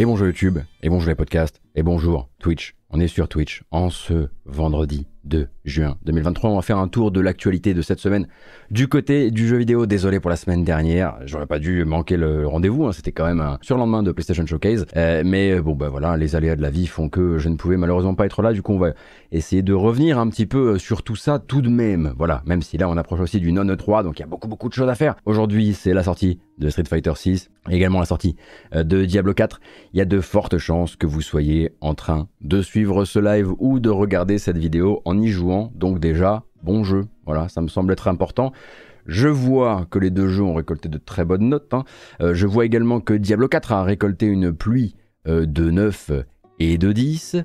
Et bonjour YouTube, et bonjour les podcasts, et bonjour Twitch. On est sur Twitch en ce vendredi 2 juin 2023. On va faire un tour de l'actualité de cette semaine du côté du jeu vidéo. Désolé pour la semaine dernière, j'aurais pas dû manquer le rendez-vous. Hein. C'était quand même un surlendemain de PlayStation Showcase. Euh, mais bon, bah voilà, les aléas de la vie font que je ne pouvais malheureusement pas être là. Du coup, on va essayer de revenir un petit peu sur tout ça tout de même. Voilà, même si là on approche aussi du non E3, donc il y a beaucoup beaucoup de choses à faire. Aujourd'hui, c'est la sortie de Street Fighter 6, également la sortie euh, de Diablo 4. Il y a de fortes chances que vous soyez en train de suivre ce live ou de regarder cette vidéo en y jouant. Donc déjà, bon jeu. Voilà, ça me semble être important. Je vois que les deux jeux ont récolté de très bonnes notes. Hein. Euh, je vois également que Diablo 4 a récolté une pluie euh, de 9 et de 10,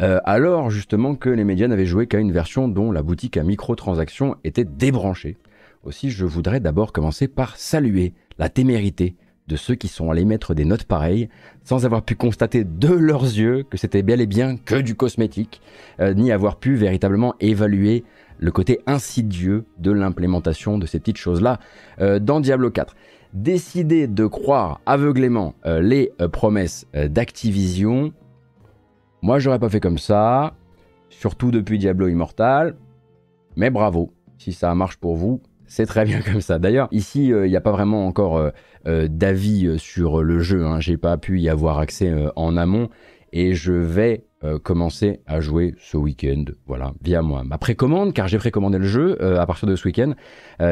euh, alors justement que les médias n'avaient joué qu'à une version dont la boutique à microtransactions était débranchée. Aussi, je voudrais d'abord commencer par saluer la témérité de ceux qui sont allés mettre des notes pareilles sans avoir pu constater de leurs yeux que c'était bel et bien que du cosmétique, euh, ni avoir pu véritablement évaluer le côté insidieux de l'implémentation de ces petites choses-là euh, dans Diablo 4. Décider de croire aveuglément euh, les promesses d'Activision, moi j'aurais pas fait comme ça, surtout depuis Diablo Immortal, mais bravo, si ça marche pour vous, c'est très bien comme ça. D'ailleurs, ici, il n'y a pas vraiment encore euh, d'avis euh, sur le jeu. Hein. J'ai pas pu y avoir accès euh, en amont et je vais commencer à jouer ce week-end, voilà, via moi. Ma précommande, car j'ai précommandé le jeu à partir de ce week-end,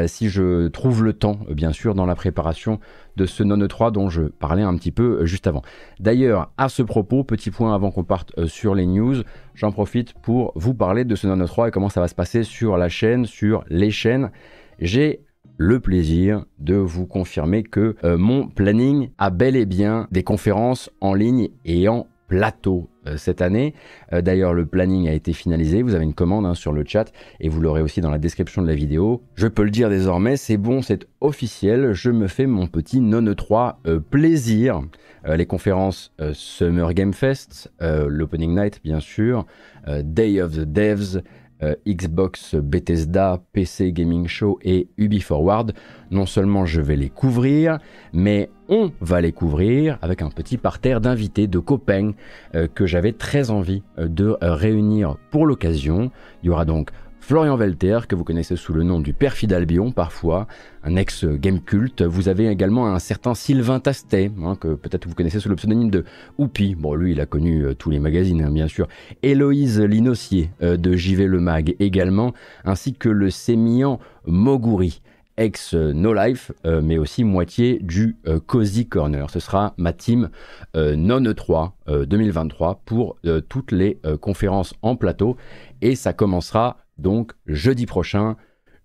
si je trouve le temps, bien sûr, dans la préparation de ce non E3 dont je parlais un petit peu juste avant. D'ailleurs, à ce propos, petit point avant qu'on parte sur les news, j'en profite pour vous parler de ce non E3 et comment ça va se passer sur la chaîne, sur les chaînes. J'ai le plaisir de vous confirmer que euh, mon planning a bel et bien des conférences en ligne et en plateau euh, cette année. Euh, d'ailleurs, le planning a été finalisé. Vous avez une commande hein, sur le chat et vous l'aurez aussi dans la description de la vidéo. Je peux le dire désormais, c'est bon, c'est officiel. Je me fais mon petit non E3 plaisir. les conférences Summer Game Fest, l'Opening Night bien sûr, Day of the Devs, euh, Xbox, Bethesda, PC Gaming Show et Ubi Forward. Non seulement je vais les couvrir, mais on va les couvrir avec un petit parterre d'invités, de copains euh, que j'avais très envie euh, de réunir pour l'occasion. Il y aura donc Florian Velter, que vous connaissez sous le nom du père Albion parfois, un ex-game culte. Vous avez également un certain Sylvain Tastet, hein, que peut-être vous connaissez sous le pseudonyme de Oupi. Bon, lui, il a connu euh, tous les magazines, hein, bien sûr. Héloïse Linossier euh, de JV Le Mag également, ainsi que le sémillant Moguri ex No Life, euh, mais aussi moitié du Cozy Corner. Ce sera ma team non E3 2023 pour toutes les conférences en plateau et ça commencera donc jeudi prochain,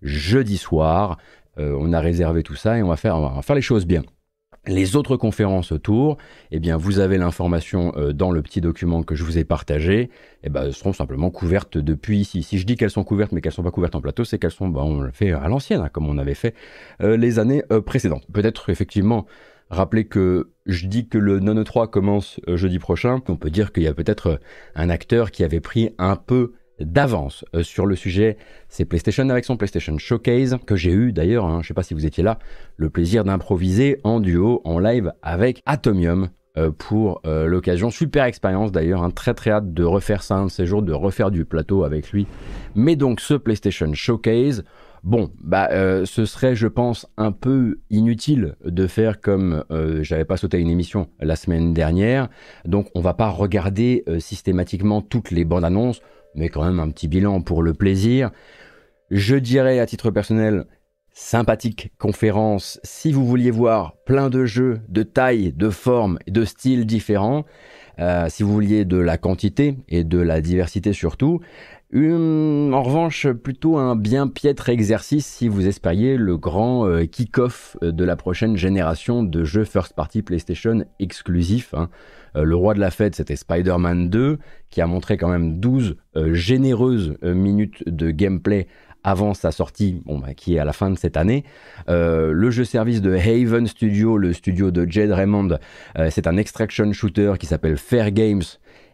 jeudi soir, euh, on a réservé tout ça et on va faire, les choses bien. Les autres conférences autour, eh bien, vous avez l'information euh, dans le petit document que je vous ai partagé. Eh ben, elles seront simplement couvertes depuis ici. Si je dis qu'elles sont couvertes, mais qu'elles sont pas couvertes en plateau, c'est qu'elles sont, bah, on le fait à l'ancienne, hein, comme on avait fait euh, les années précédentes. Peut-être effectivement rappeler que je dis que le non E3 commence jeudi prochain. On peut dire qu'il y a peut-être un acteur qui avait pris un peu d'avance euh, sur le sujet. C'est PlayStation avec son PlayStation Showcase, que j'ai eu d'ailleurs, hein, je ne sais pas si vous étiez là, le plaisir d'improviser en duo, en live avec Atomium. Euh, pour euh, l'occasion, super expérience d'ailleurs, un hein, très très hâte de refaire ça un de ces jours, de refaire du plateau avec lui. Mais donc ce PlayStation Showcase, Bon, bah, ce serait, je pense, un peu inutile de faire comme j'avais pas sauté une émission la semaine dernière. Donc, on va pas regarder systématiquement toutes les bandes annonces mais quand même un petit bilan pour le plaisir. Je dirais à titre personnel, sympathique conférence si vous vouliez voir plein de jeux de taille, de forme de styles différents. Euh, si vous vouliez de la quantité et de la diversité surtout. En revanche, plutôt un bien piètre exercice si vous espériez le grand euh, kick-off de la prochaine génération de jeux first party PlayStation exclusifs. Hein. Euh, le roi de la fête, c'était Spider-Man 2, qui a montré quand même 12 euh, généreuses euh, minutes de gameplay avant sa sortie, bah, qui est à la fin de cette année. le jeu service de Haven Studio, le studio de Jed Raymond, c'est un extraction shooter qui s'appelle Fair Games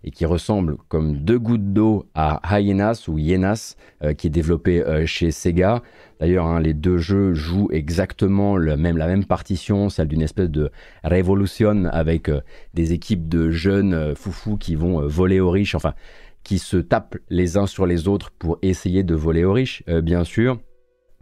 et qui ressemble comme deux gouttes d'eau à Hyenas ou Hyenas, qui est développé chez Sega. D'ailleurs, hein, les deux jeux jouent exactement le même, la même partition, celle d'une espèce de révolution avec euh, des équipes de jeunes foufous qui vont voler aux riches, enfin, qui se tapent les uns sur les autres pour essayer de voler aux riches, bien sûr.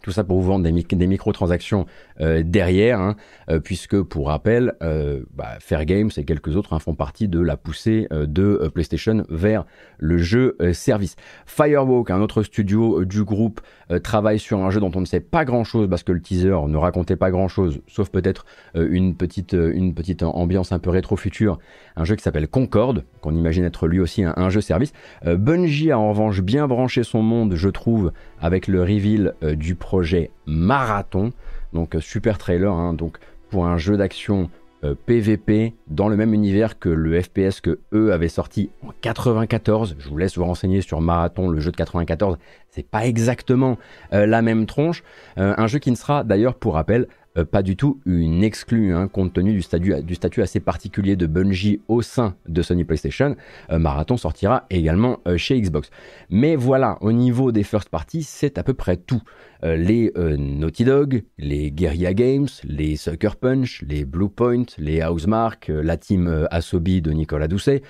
Tout ça pour vous vendre des, microtransactions euh, derrière, hein, euh, puisque pour rappel, euh, bah, Fair Games et quelques autres hein, font partie de la poussée de PlayStation vers le jeu service. Firewalk, un autre studio du groupe, travaille sur un jeu dont on ne sait pas grand-chose parce que le teaser ne racontait pas grand-chose, sauf peut-être une, une petite ambiance un peu rétro-future. Un jeu qui s'appelle Concorde, qu'on imagine être lui aussi un, jeu service. Bungie a en revanche bien branché son monde, je trouve, avec le reveal du projet Marathon. Donc euh, super trailer, hein. donc pour un jeu d'action PVP euh, dans le même univers que le FPS que eux avaient sorti en 94. Je vous laisse vous renseigner sur Marathon, le jeu de 94. C'est pas exactement euh, la même tronche. un jeu qui ne sera d'ailleurs, pour rappel, euh, pas du tout une exclue, hein, compte tenu du statut, assez particulier de Bungie au sein de Sony PlayStation. Euh, Marathon sortira également euh, chez Xbox. Mais voilà, au niveau des first parties, c'est à peu près tout. les Naughty Dog, les Guerrilla Games, les Sucker Punch, les Bluepoint, les Housemark, la team Asobi de Nicolas Doucet,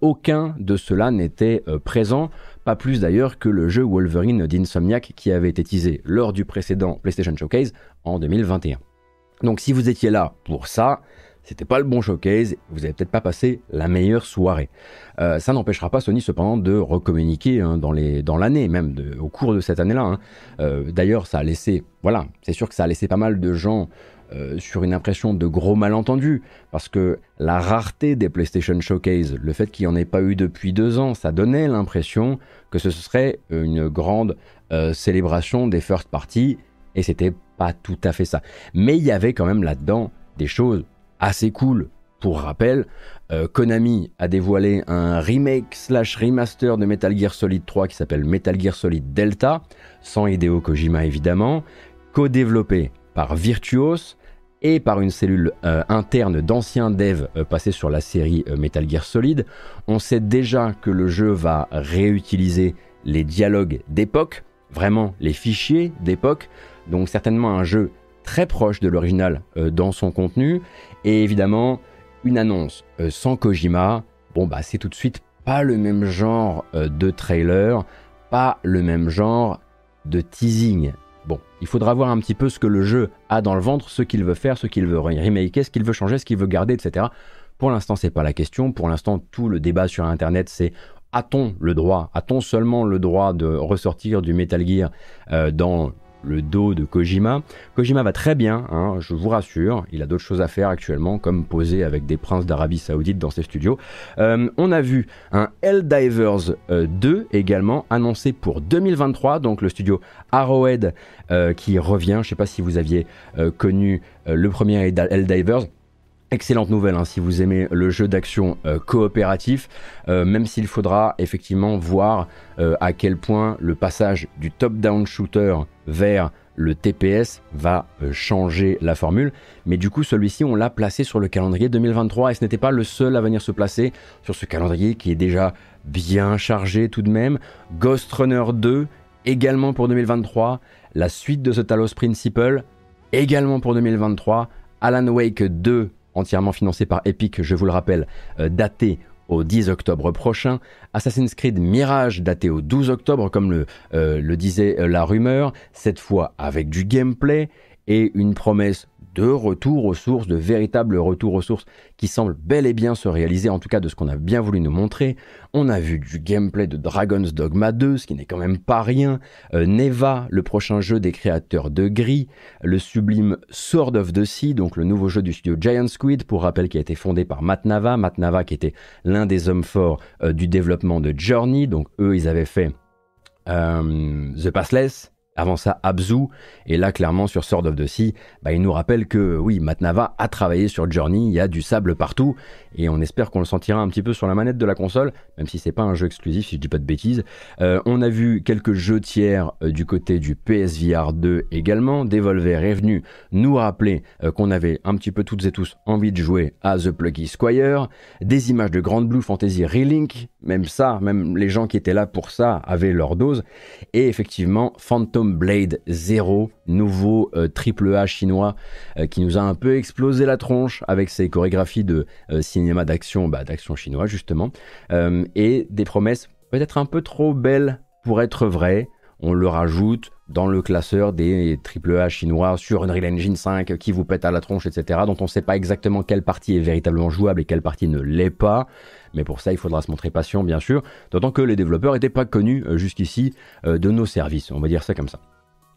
aucun de cela n'était présent. Pas plus d'ailleurs que le jeu Wolverine d'Insomniac qui avait été teasé lors du précédent PlayStation Showcase en 2021. Donc si vous étiez là pour ça, c'était pas le bon showcase, vous avez peut-être pas passé la meilleure soirée. Euh, ça n'empêchera pas Sony cependant de recommuniquer hein, dans l'année, même au cours de cette année-là. Hein. Euh, d'ailleurs, ça a laissé, voilà, c'est sûr que ça a laissé pas mal de gens euh, sur une impression de gros malentendu, parce que la rareté des PlayStation Showcase, le fait qu'il n'y en ait pas eu depuis deux ans, ça donnait l'impression que ce serait une grande célébration des first parties, et c'était pas tout à fait ça. Mais il y avait quand même là-dedans des choses assez cool. Pour rappel, euh, Konami a dévoilé un remake slash remaster de Metal Gear Solid 3 qui s'appelle Metal Gear Solid Delta, sans Hideo Kojima évidemment, co-développé par Virtuos, et par une cellule euh, interne d'anciens devs euh, passés sur la série Metal Gear Solid. On sait déjà que le jeu va réutiliser les dialogues d'époque, vraiment les fichiers d'époque, donc certainement un jeu très proche de l'original dans son contenu, et évidemment une annonce sans Kojima, bon bah c'est tout de suite pas le même genre de trailer, pas le même genre de teasing. Bon, il faudra voir un petit peu ce que le jeu a dans le ventre, ce qu'il veut faire, ce qu'il veut remaker, ce qu'il veut changer, ce qu'il veut garder, etc. Pour l'instant, c'est pas la question. Pour l'instant, tout le débat sur Internet, c'est a-t-on le droit, a-t-on seulement le droit de ressortir du Metal Gear euh, dans le dos de Kojima. Kojima va très bien, hein, je vous rassure, il a d'autres choses à faire actuellement, comme poser avec des princes d'Arabie Saoudite dans ses studios. Euh, on a vu un Helldivers 2 euh, également annoncé pour 2023, donc le studio Arrowhead euh, qui revient. Je ne sais pas si vous aviez connu le premier Helldivers. Excellente nouvelle hein, si vous aimez le jeu d'action coopératif, même s'il faudra effectivement voir à quel point le passage du top-down shooter vers le TPS va euh, changer la formule. Mais du coup, celui-ci, on l'a placé sur le calendrier 2023 et ce n'était pas le seul à venir se placer sur ce calendrier qui est déjà bien chargé tout de même. Ghost Runner 2, également pour 2023. La suite de The Talos Principle, également pour 2023. Alan Wake 2, entièrement financé par Epic, je vous le rappelle, euh, daté au 10 octobre prochain, Assassin's Creed Mirage daté au 12 octobre comme le, euh, le disait euh, la rumeur, cette fois avec du gameplay et une promesse de retour aux sources, de véritable retour aux sources qui semble bel et bien se réaliser, en tout cas de ce qu'on a bien voulu nous montrer. On a vu du gameplay de Dragon's Dogma 2, ce qui n'est quand même pas rien. Euh, Neva, le prochain jeu des créateurs de Gris. Le sublime Sword of the Sea, donc le nouveau jeu du studio Giant Squid, pour rappel qui a été fondé par Matt Nava. Matt Nava qui était l'un des hommes forts euh, du développement de Journey. Donc eux, ils avaient fait euh, The Passless, avant ça, Abzu, et là, clairement, sur Sword of the Sea, bah, il nous rappelle que, oui, Matnava a travaillé sur Journey, il y a du sable partout, et on espère qu'on le sentira un petit peu sur la manette de la console, même si c'est pas un jeu exclusif, si je dis pas de bêtises. Euh, on a vu quelques jeux tiers euh, du côté du PSVR 2 également. Devolver est venu nous rappeler euh, qu'on avait un petit peu toutes et tous envie de jouer à The Plucky Squire, des images de Grand Blue Fantasy Relink, même ça, même les gens qui étaient là pour ça avaient leur dose, et effectivement, Phantom Blade Zero, nouveau triple A chinois qui nous a un peu explosé la tronche avec ses chorégraphies de cinéma d'action, bah, d'action chinois justement, et des promesses peut-être un peu trop belles pour être vraies. On le rajoute dans le classeur des AAA chinois sur Unreal Engine 5 qui vous pète à la tronche, etc. dont on ne sait pas exactement quelle partie est véritablement jouable et quelle partie ne l'est pas. Mais pour ça, il faudra se montrer patient, bien sûr. D'autant que les développeurs n'étaient pas connus euh, jusqu'ici euh, de nos services. On va dire ça comme ça.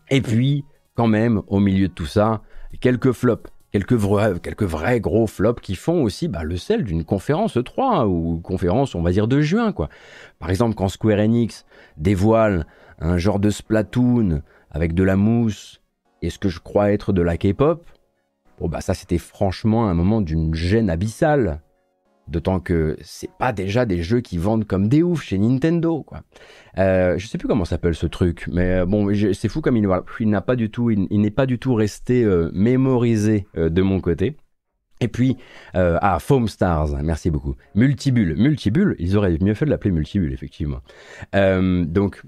Et puis, quand même, au milieu de tout ça, quelques flops. Quelques vrais, quelques vrais gros flops qui font aussi bah, le sel d'une conférence 3 hein, ou conférence, on va dire, de juin. quoi. Par exemple, quand Square Enix dévoile un genre de Splatoon avec de la mousse et ce que je crois être de la K-pop, bon bah ça c'était franchement un moment d'une gêne abyssale. D'autant que c'est pas déjà des jeux qui vendent comme des oufs chez Nintendo, quoi. Euh, je sais plus comment s'appelle ce truc, mais euh, bon, c'est fou comme il, il n'a pas du tout, il, n'est pas du tout resté euh, mémorisé de mon côté. Et puis, ah, Foam Stars, merci beaucoup. Multibulle, Multibulle, ils auraient mieux fait de l'appeler Multibulle, effectivement. donc,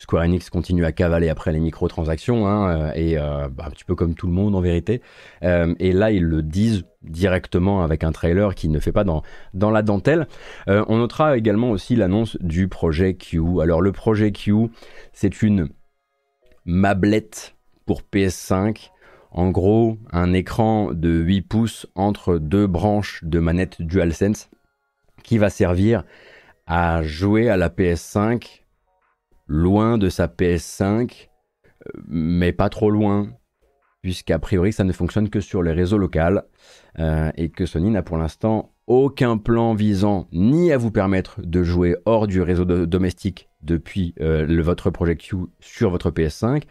Square Enix continue à cavaler après les microtransactions, hein, euh, et euh, bah, un petit peu comme tout le monde en vérité. Euh, et là, ils le disent directement avec un trailer qui ne fait pas dans, dans la dentelle. on notera également aussi l'annonce du projet Q. Alors le projet Q, c'est une mablette pour PS5. En gros, un écran de 8 pouces entre deux branches de manette DualSense qui va servir à jouer à la PS5 loin de sa PS5, euh, mais pas trop loin, puisqu'a priori ça ne fonctionne que sur les réseaux locaux, euh, et que Sony n'a pour l'instant aucun plan visant ni à vous permettre de jouer hors du réseau domestique depuis euh, votre Project Q sur votre PS5,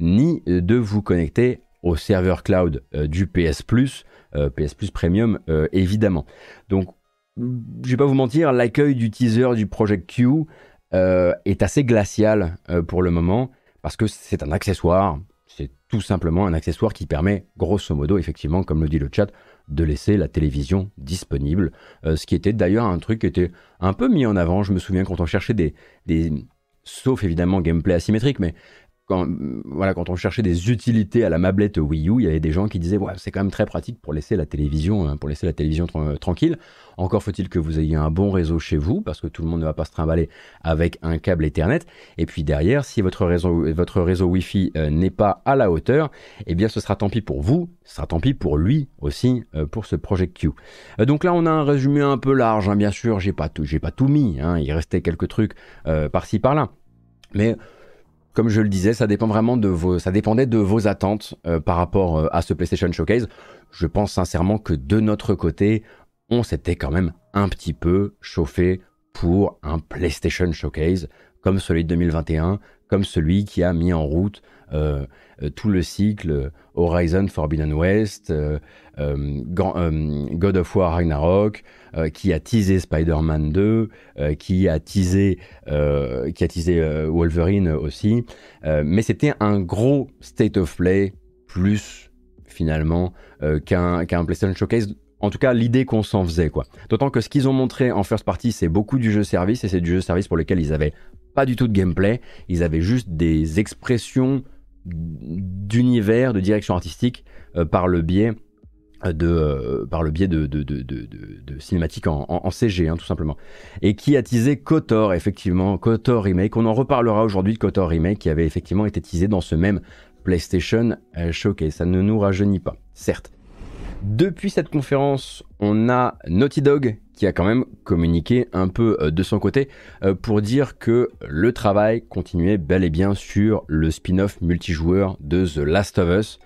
ni de vous connecter au serveur cloud du PS Plus, PS Plus Premium évidemment. Donc, je vais pas vous mentir, l'accueil du teaser du Project Q euh, est assez glacial euh, pour le moment parce que c'est un accessoire. C'est tout simplement un accessoire qui permet, grosso modo, effectivement, comme le dit le chat, de laisser la télévision disponible. Euh, ce qui était d'ailleurs un truc qui était un peu mis en avant. Je me souviens quand on cherchait des, des sauf évidemment gameplay asymétrique, mais quand, voilà, quand on cherchait des utilités à la mablette Wii U, il y avait des gens qui disaient ouais, c'est quand même très pratique pour laisser la télévision, hein, pour laisser la télévision tranquille. Encore faut-il que vous ayez un bon réseau chez vous, parce que tout le monde ne va pas se trimballer avec un câble Ethernet. Et puis derrière, si votre réseau, votre réseau Wi-Fi euh, n'est pas à la hauteur, eh bien ce sera tant pis pour vous, ce sera tant pis pour lui aussi, euh, pour ce Project Q. Euh, donc là, on a un résumé un peu large, hein, bien sûr, j'ai pas tout, pas tout mis, hein, il restait quelques trucs par-ci par-là. Mais comme je le disais, ça dépend vraiment de vos, ça dépendait de vos attentes par rapport à ce PlayStation Showcase. Je pense sincèrement que de notre côté, on s'était quand même un petit peu chauffé pour un PlayStation Showcase comme celui de 2021, comme celui qui a mis en route euh, euh, tout le cycle Horizon Forbidden West, euh, God of War Ragnarok, qui a teasé Spider-Man 2, qui a teasé, qui a teasé Wolverine aussi. mais c'était un gros state of play plus finalement qu'un PlayStation Showcase en tout cas l'idée qu'on s'en faisait quoi. D'autant que ce qu'ils ont montré en first party c'est beaucoup du jeu service et c'est du jeu service pour lequel ils avaient pas du tout de gameplay, ils avaient juste des expressions d'univers, de direction artistique euh, par le biais de euh, par le biais de, cinématiques en, CG hein, tout simplement. Et qui a teasé KOTOR effectivement KOTOR remake. On en reparlera aujourd'hui de KOTOR remake qui avait effectivement été teasé dans ce même PlayStation euh, Showcase. Ça ne nous rajeunit pas certes. Depuis cette conférence, on a Naughty Dog a quand même communiqué un peu euh, de son côté euh, pour dire que le travail continuait bel et bien sur le spin-off multijoueur de The Last of Us,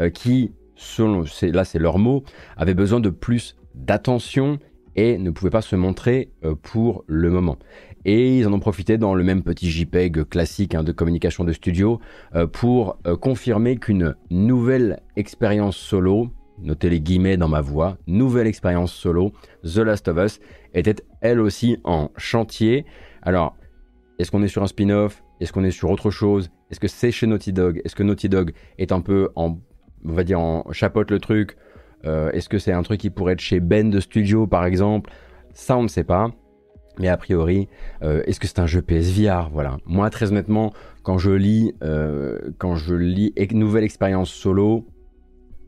euh, qui, selon, là c'est leur mot, avait besoin de plus d'attention et ne pouvait pas se montrer pour le moment. Et ils en ont profité dans le même petit JPEG classique hein, de communication de studio pour confirmer qu'une nouvelle expérience solo notez les guillemets dans ma voix, nouvelle expérience solo, The Last of Us, était elle aussi en chantier. Alors, est-ce qu'on est sur un spin-off? Est-ce qu'on est sur autre chose? Est-ce que c'est chez Naughty Dog? Est-ce que Naughty Dog est un peu en, on va dire, en chapote le truc? Euh, Est-ce que c'est un truc qui pourrait être chez Ben de Studio, par exemple? Ça, on ne sait pas. Mais a priori, euh, est-ce que c'est un jeu PSVR Voilà. Moi, très honnêtement, quand je lis, quand je lis nouvelle expérience solo,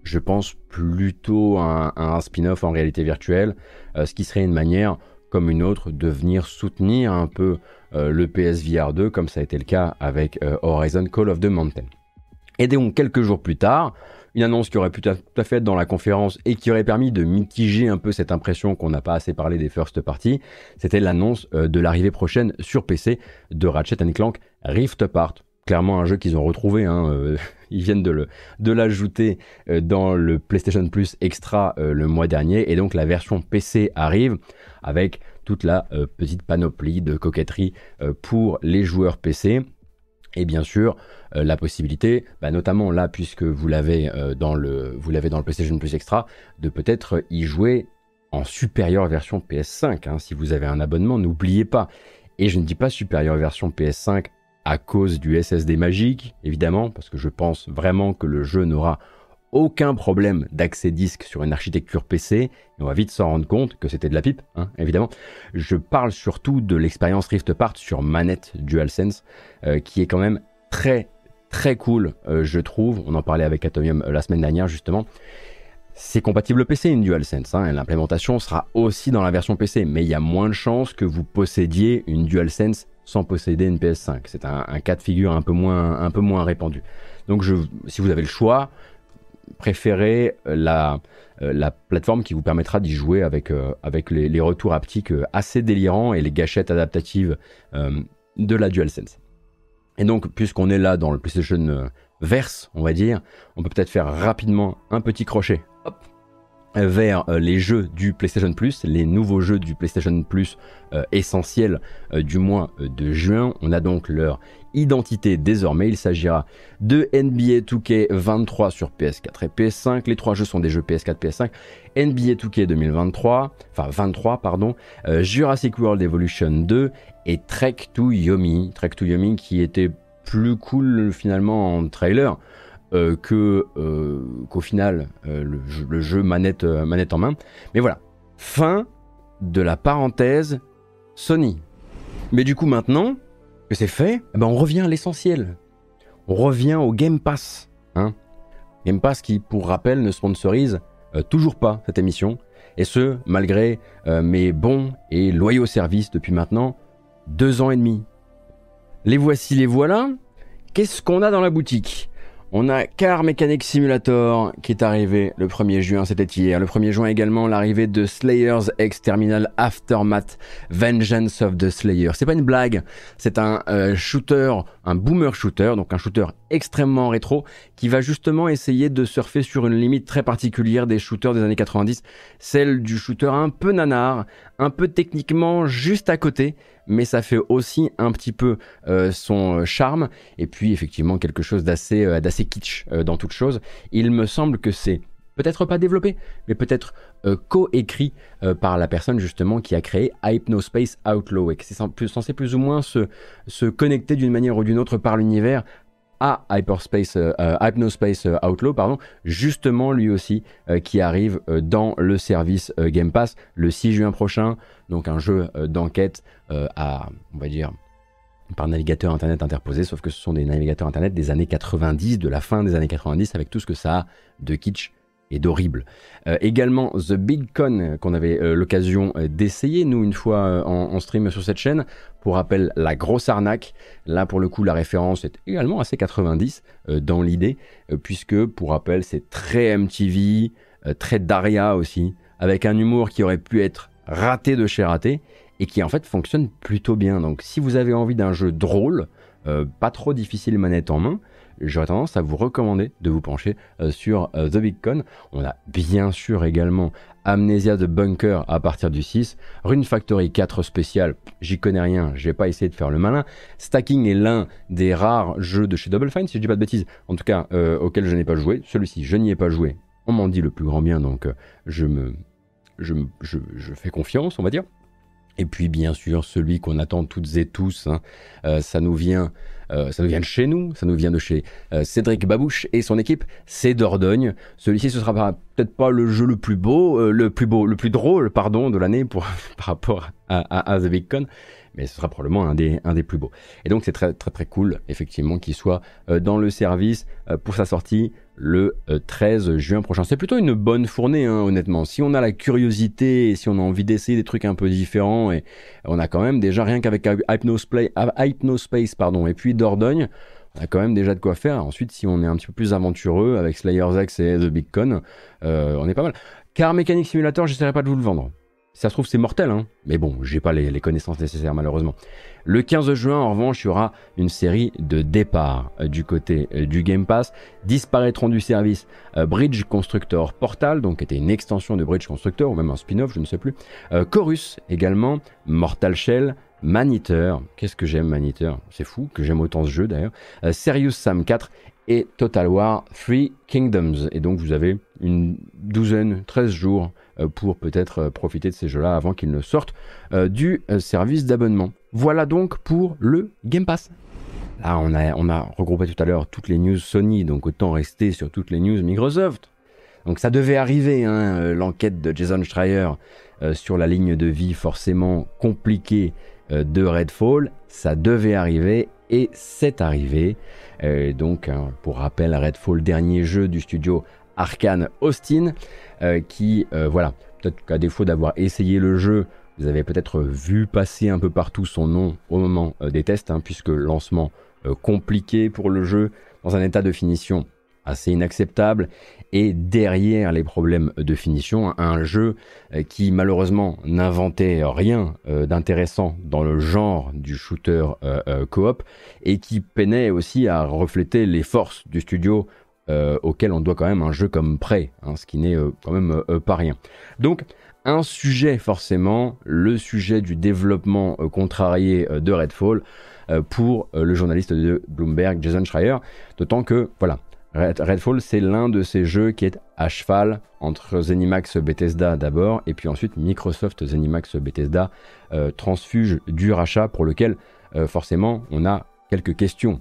je pense plutôt à un, spin-off en réalité virtuelle, ce qui serait une manière comme une autre de venir soutenir un peu le PSVR 2 comme ça a été le cas avec Horizon Call of the Mountain. Et donc quelques jours plus tard, une annonce qui aurait pu tout à fait être dans la conférence et qui aurait permis de mitiger un peu cette impression qu'on n'a pas assez parlé des first parties, c'était l'annonce euh, de l'arrivée prochaine sur PC de Ratchet Clank Rift Apart. Clairement un jeu qu'ils ont retrouvé, hein, euh, ils viennent de, l'ajouter euh, dans le PlayStation Plus Extra le mois dernier et donc la version PC arrive avec toute la petite panoplie de coquetterie pour les joueurs PC. Et bien sûr, euh, la possibilité, bah, notamment là, puisque vous l'avez euh, dans le vous l'avez dans le PlayStation Plus Extra, de peut-être y jouer en supérieure version PS5. Hein. Si vous avez un abonnement, n'oubliez pas. Et je ne dis pas supérieure version PS5 à cause du SSD magique, évidemment, parce que je pense vraiment que le jeu n'aura aucun problème d'accès disque sur une architecture PC, et on va vite s'en rendre compte que c'était de la pipe, hein, évidemment. Je parle surtout de l'expérience Rift Apart sur manette DualSense, euh, qui est quand même très très cool, euh, je trouve. On en parlait avec Atomium euh, la semaine dernière justement. C'est compatible PC une DualSense, hein, l'implémentation sera aussi dans la version PC, mais il y a moins de chances que vous possédiez une DualSense sans posséder une PS5. C'est un, cas de figure un peu moins, répandu. Donc si vous avez le choix, préférez la, euh, la plateforme qui vous permettra d'y jouer avec, avec les, retours haptiques assez délirants et les gâchettes adaptatives de la DualSense. Et donc, puisqu'on est là dans le PlayStation euh, verse, on va dire, on peut peut-être faire rapidement un petit crochet vers euh, les jeux du PlayStation Plus, les nouveaux jeux du PlayStation Plus euh, essentiels du mois de juin. On a donc leur identité désormais. Il s'agira de NBA 2K 23 sur PS4 et PS5. Les trois jeux sont des jeux PS4, PS5. NBA 2K 2023, enfin 23 pardon, Jurassic World Evolution 2 et Trek to Yomi. Trek to Yomi qui était plus cool finalement en trailer euh, que euh, qu'au final euh, le, jeu, manette, manette en main. Mais voilà, fin de la parenthèse Sony. Mais du coup maintenant que c'est fait, eh ben on revient à l'essentiel. On revient au Game Pass. Hein Game Pass qui, pour rappel, ne sponsorise toujours pas cette émission. Et ce, malgré mes bons et loyaux services depuis maintenant deux ans et demi. Les voici, les voilà. Qu'est-ce qu'on a dans la boutique? On a Car Mechanic Simulator qui est arrivé le 1er juin, c'était hier. Le 1er juin également l'arrivée de Slayers X Terminal Aftermath Vengeance of the Slayer. C'est pas une blague, c'est un euh, shooter, un boomer shooter, donc un shooter extrêmement rétro qui va justement essayer de surfer sur une limite très particulière des shooters des années 90, celle du shooter un peu nanar, un peu techniquement juste à côté, mais ça fait aussi un petit peu euh, son charme, et puis effectivement quelque chose d'assez euh, kitsch euh, dans toute chose. Il me semble que c'est peut-être pas développé, mais peut-être co-écrit par la personne justement qui a créé Hypnospace Outlaw et qui est censé plus ou moins se, connecter d'une manière ou d'une autre par l'univers à Hypnospace Outlaw, pardon, justement lui aussi qui arrive dans le service Game Pass le 6 juin prochain donc un jeu euh, d'enquête euh, à, on va dire, par navigateur internet interposé, sauf que ce sont des navigateurs internet des années 90, de la fin des années 90, avec tout ce que ça a de kitsch et d'horrible. Euh, également The Big Con qu'on avait l'occasion d'essayer nous une fois en, stream sur cette chaîne. Pour rappel, la grosse arnaque. Là pour le coup la référence est également assez 90 dans l'idée, puisque pour rappel c'est très MTV, très Daria aussi, avec un humour qui aurait pu être raté de chez raté et qui en fait fonctionne plutôt bien. Donc si vous avez envie d'un jeu drôle, euh, pas trop difficile manette en main, j'aurais tendance à vous recommander de vous pencher euh, sur euh, The Big Con. On a bien sûr également Amnesia de Bunker à partir du 6, Rune Factory 4 spécial, j'y connais rien, j'ai pas essayé de faire le malin. Stacking est l'un des rares jeux de chez Double Fine, si je dis pas de bêtises, en tout cas auquel je n'ai pas joué. Celui-ci, je n'y ai pas joué. On m'en dit le plus grand bien, donc je me fais confiance, on va dire. Et puis bien sûr celui qu'on attend toutes et tous, hein, euh, ça nous vient, euh, ça nous vient de chez nous, ça nous vient de chez euh, Cédric Babouche et son équipe, c'est Dordogne. Celui-ci ce sera peut-être pas le jeu le plus beau, le plus beau, le plus drôle pardon de l'année par rapport à, à, The Big Con, mais ce sera probablement un des, un des plus beaux. Et donc c'est très très très cool, effectivement, qu'il soit dans le service pour sa sortie le 13 juin prochain. C'est plutôt une bonne fournée, hein, honnêtement. Si on a la curiosité si on a envie d'essayer des trucs un peu différents, et on a quand même déjà rien qu'avec Hypnospace, pardon, et puis Dordogne, on a quand même déjà de quoi faire. Ensuite, si on est un petit peu plus aventureux avec Slayer's X et The Big Con, on est pas mal. Car Mechanic Simulator, j'essaierai pas de vous le vendre ça se trouve, c'est mortel, hein mais bon, j'ai pas les, connaissances nécessaires malheureusement. Le 15 juin, en revanche, il y aura une série de départs euh, du côté euh, du Game Pass. Disparaîtront du service euh, Bridge Constructor Portal, donc qui était une extension de Bridge Constructor, ou même un spin-off, je ne sais plus. Chorus également, Mortal Shell, Maniteur, qu'est-ce que j'aime Maniteur? C'est fou que j'aime autant ce jeu d'ailleurs. Serious Sam 4 et Total War 3 Kingdoms. Et donc vous avez une douzaine, 13 jours pour peut-être euh, profiter de ces jeux-là avant qu'ils ne sortent euh, du service d'abonnement. Voilà donc pour le Game Pass. Là, on a, on a regroupé tout à l'heure toutes les news Sony, donc autant rester sur toutes les news Microsoft. Donc ça devait arriver, hein, l'enquête de Jason Schreier sur la ligne de vie forcément compliquée de Redfall, ça devait arriver et c'est arrivé. donc, hein, pour rappel, Redfall, dernier jeu du studio Arkane Austin, euh, qui, euh, voilà, peut-être qu'à défaut d'avoir essayé le jeu, vous avez peut-être vu passer un peu partout son nom au moment euh, des tests, hein, puisque lancement compliqué pour le jeu, dans un état de finition assez inacceptable, et derrière les problèmes de finition, un jeu qui malheureusement n'inventait rien d'intéressant dans le genre du shooter coop, et qui peinait aussi à refléter les forces du studio euh, auquel on doit quand même un jeu comme Prey, hein, ce qui n'est euh, quand même euh, pas rien. Donc un sujet forcément, le sujet du développement contrarié de Redfall pour le journaliste de Bloomberg, Jason Schreier, d'autant que voilà, Redfall, c'est l'un de ces jeux qui est à cheval entre Zenimax Bethesda d'abord, et puis ensuite Microsoft Zenimax Bethesda transfuge du rachat pour lequel forcément on a quelques questions.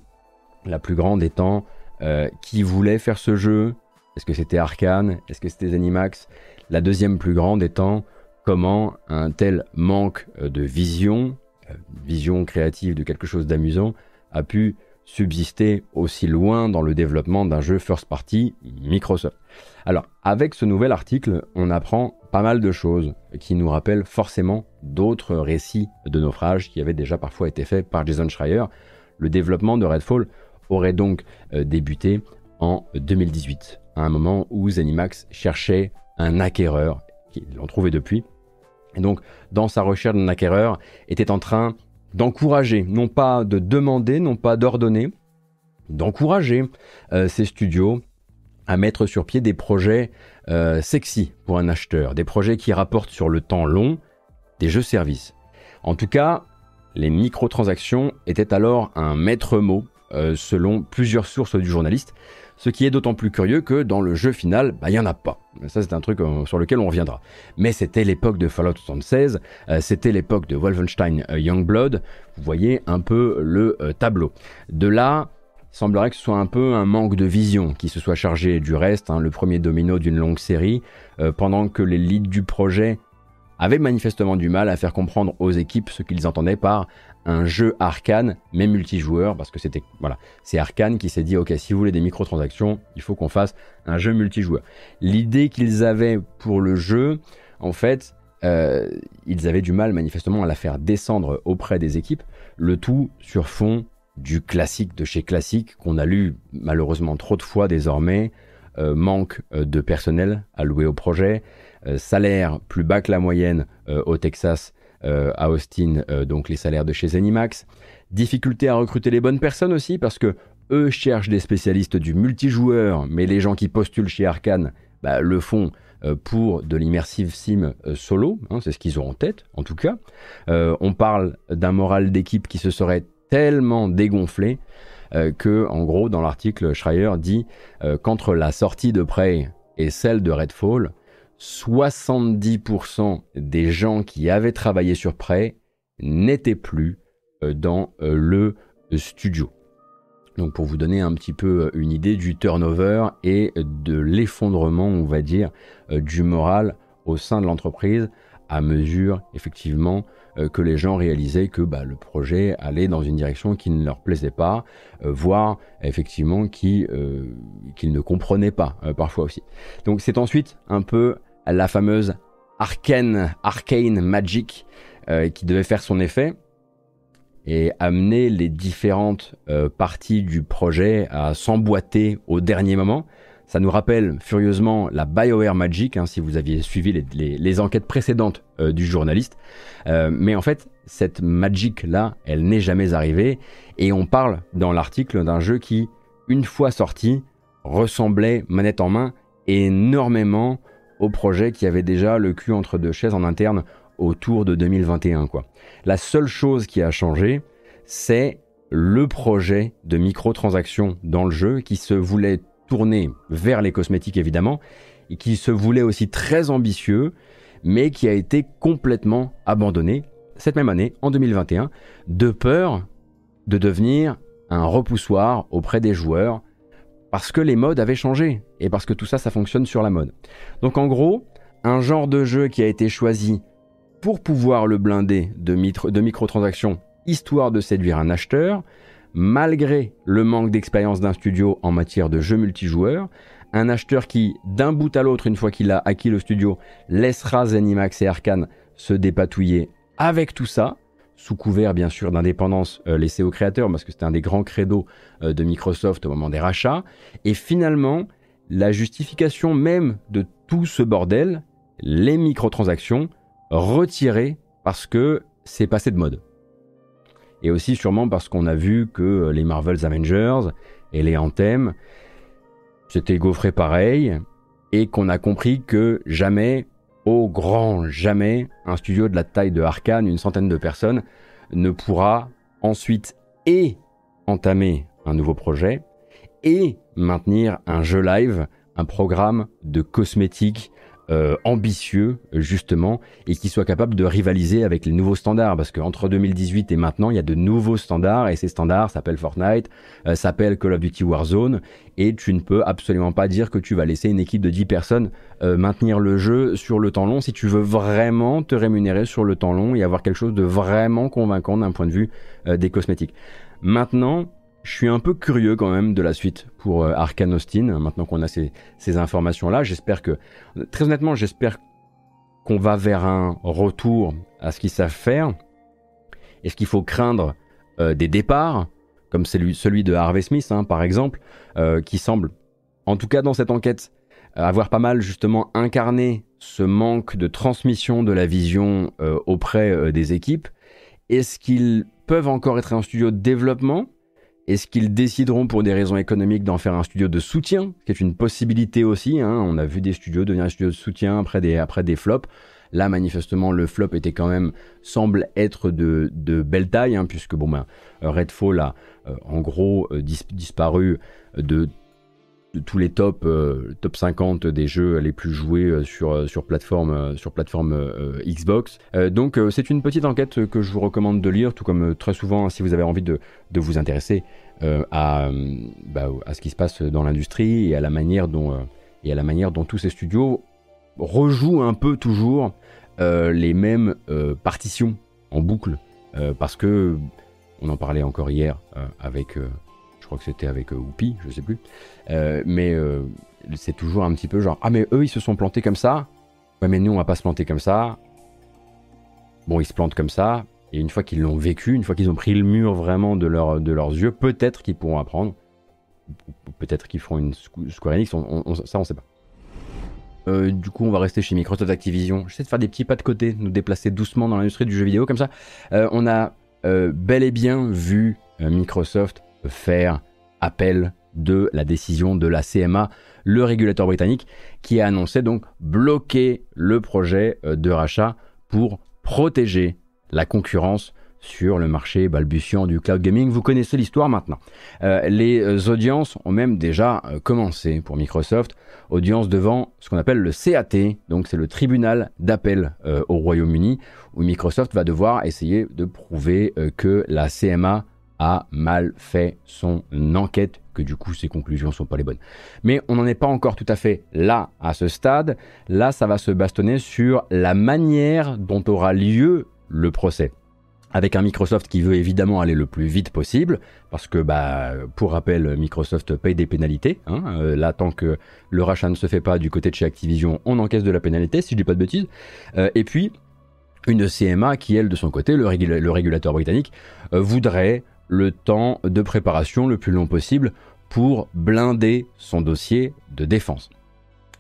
La plus grande étant euh, qui voulait faire ce jeu? Est-ce que c'était Arkane? Est-ce que c'était Zenimax? La deuxième plus grande étant comment un tel manque euh, de vision, euh, vision créative de quelque chose d'amusant, a pu subsister aussi loin dans le développement d'un jeu first party Microsoft? Alors, avec ce nouvel article, on apprend pas mal de choses qui nous rappellent forcément d'autres récits de naufrage qui avaient déjà parfois été faits par Jason Schreier. Le développement de Redfall aurait donc euh, débuté en 2018, à un moment où Zenimax cherchait un acquéreur, qu'ils l'ont trouvé depuis. Et donc, dans sa recherche d'un acquéreur, était en train d'encourager, non pas de demander, non pas d'ordonner, d'encourager euh, ces studios à mettre sur pied des projets euh, sexy pour un acheteur, des projets qui rapportent sur le temps long des jeux-services. En tout cas, les microtransactions étaient alors un maître mot euh, selon plusieurs sources du journaliste. Ce qui est d'autant plus curieux que dans le jeu final, bah, il n'y en a pas. Ça, c'est un truc euh, sur lequel on reviendra. Mais c'était l'époque de Fallout 76, euh, c'était l'époque de Wolfenstein Youngblood. Vous voyez un peu le tableau. De là, semblerait que ce soit un peu un manque de vision qui se soit chargé du reste, hein, le premier domino d'une longue série, pendant que les leads du projet avaient manifestement du mal à faire comprendre aux équipes ce qu'ils entendaient par un jeu arcane, mais multijoueur, parce que c'était voilà, c'est Arkane qui s'est dit ok, si vous voulez des microtransactions, il faut qu'on fasse un jeu multijoueur. L'idée qu'ils avaient pour le jeu, en fait, euh, ils avaient du mal manifestement à la faire descendre auprès des équipes, le tout sur fond du classique de chez classique qu'on a lu malheureusement trop de fois désormais, manque euh, de personnel alloué au projet, salaire plus bas que la moyenne au Texas euh, à Austin, euh, donc les salaires de chez Zenimax. Difficulté à recruter les bonnes personnes aussi parce que eux cherchent des spécialistes du multijoueur, mais les gens qui postulent chez Arkane bah, le font euh, pour de l'immersive sim solo, hein, c'est ce qu'ils ont en tête en tout cas. on parle d'un moral d'équipe qui se serait tellement dégonflé que, en gros, dans l'article, Schreier dit qu'entre la sortie de Prey et celle de Redfall, 70% des gens qui avaient travaillé sur Prey n'étaient plus euh, dans euh, le studio. Donc pour vous donner un petit peu euh, une idée du turnover et de l'effondrement, on va dire, du moral au sein de l'entreprise à mesure effectivement que les gens réalisaient que bah, le projet allait dans une direction qui ne leur plaisait pas, voire effectivement qui, qu'ils ne comprenaient pas parfois aussi. Donc c'est ensuite un peu la fameuse arcane, arcane magic qui devait faire son effet et amener les différentes parties du projet à s'emboîter au dernier moment. Ça nous rappelle furieusement la BioWare Magic, hein, si vous aviez suivi les, enquêtes précédentes euh, du journaliste. Euh, mais en fait, cette Magic-là, elle n'est jamais arrivée. Et on parle dans l'article d'un jeu qui, une fois sorti, ressemblait, manette en main, énormément au projet qui avait déjà le cul entre deux chaises en interne autour de 2021. Quoi. La seule chose qui a changé, c'est le projet de microtransactions dans le jeu qui se voulait tourné vers les cosmétiques évidemment, et qui se voulait aussi très ambitieux, mais qui a été complètement abandonné cette même année, en 2021, de peur de devenir un repoussoir auprès des joueurs, parce que les modes avaient changé, et parce que tout ça, ça fonctionne sur la mode. Donc en gros, un genre de jeu qui a été choisi pour pouvoir le blinder de, de microtransactions, histoire de séduire un acheteur, malgré le manque d'expérience d'un studio en matière de jeux multijoueurs, un acheteur qui, d'un bout à l'autre, une fois qu'il a acquis le studio, laissera Zenimax et Arkane se dépatouiller avec tout ça, sous couvert bien sûr d'indépendance euh, laissée aux créateurs, parce que c'était un des grands credos euh, de Microsoft au moment des rachats, et finalement, la justification même de tout ce bordel, les microtransactions, retirées parce que c'est passé de mode et aussi sûrement parce qu'on a vu que euh, les Marvel's Avengers et les Anthem c'était gaufré pareil, et qu'on a compris que jamais, au grand jamais, un studio de la taille de Arkane, une centaine de personnes, ne pourra ensuite et entamer un nouveau projet, et maintenir un jeu live, un programme de cosmétiques euh, ambitieux justement et qui soit capable de rivaliser avec les nouveaux standards parce qu'entre 2018 et maintenant il y a de nouveaux standards et ces standards s'appellent Fortnite, euh, s'appellent Call of Duty Warzone et tu ne peux absolument pas dire que tu vas laisser une équipe de 10 personnes euh, maintenir le jeu sur le temps long si tu veux vraiment te rémunérer sur le temps long et avoir quelque chose de vraiment convaincant d'un point de vue des cosmétiques. Maintenant, je suis un peu curieux quand même de la suite pour euh, Arkane Austin, maintenant qu'on a ces, informations-là. J'espère que, très honnêtement, j'espère qu'on va vers un retour à ce qu'ils savent faire. Est-ce qu'il faut craindre euh, des départs, comme celui, de Harvey Smith, hein, par exemple, euh, qui semble, en tout cas dans cette enquête, avoir pas mal justement incarné ce manque de transmission de la vision auprès des équipes? Est-ce qu'ils peuvent encore être un studio de développement? Est-ce qu'ils décideront pour des raisons économiques d'en faire un studio de soutien, ce qui est une possibilité aussi hein? On a vu des studios devenir un studio de soutien après des, après flops. Là, manifestement, le flop était quand même semble être de, de belle taille, hein, puisque bon ben Redfall a euh, en gros euh, disparu de tous les top, euh, top 50 des jeux les plus joués euh, sur, euh, sur plateforme, sur plateforme Xbox. donc c'est une petite enquête que je vous recommande de lire, tout comme très souvent si vous avez envie de, de vous intéresser à, bah, à ce qui se passe dans l'industrie et à la manière dont, et à la manière dont tous ces studios rejouent un peu toujours les mêmes partitions en boucle. parce que on en parlait encore hier avec que c'était avec euh, Whoopi, je sais plus. Euh, mais euh, c'est toujours un petit peu genre Ah, mais eux, ils se sont plantés comme ça. Ouais, mais nous, on va pas se planter comme ça. Bon, ils se plantent comme ça. Et une fois qu'ils l'ont vécu, une fois qu'ils ont pris le mur vraiment de, leur, de leurs yeux, peut-être qu'ils pourront apprendre. Peut-être qu'ils feront une Square Enix, ça on sait pas. du coup, on va rester chez Microsoft Activision. J'essaie de faire des petits pas de côté, nous déplacer doucement dans l'industrie du jeu vidéo comme ça. on a bel et bien vu Microsoft faire appel de la décision de la CMA, le régulateur britannique, qui a annoncé donc bloquer le projet euh, de rachat pour protéger la concurrence sur le marché balbutiant du cloud gaming. Vous connaissez l'histoire maintenant. Euh, les euh, audiences ont même déjà commencé pour Microsoft. Audience devant ce qu'on appelle le CAT, donc c'est le tribunal d'appel au Royaume-Uni, où Microsoft va devoir essayer de prouver que la CMA a mal fait son enquête, que du coup ses conclusions sont pas les bonnes. Mais on n'en est pas encore tout à fait là à ce stade. Là, ça va se bastonner sur la manière dont aura lieu le procès avec un Microsoft qui veut évidemment aller le plus vite possible, parce que, bah, pour rappel, Microsoft paye des pénalités. Hein. Euh, là, tant que le rachat ne se fait pas du côté de chez Activision, on encaisse de la pénalité, si je dis pas de bêtises. Euh, et puis, une CMA qui, elle, de son côté, le, régulateur britannique, euh, voudrait le temps de préparation le plus long possible pour blinder son dossier de défense.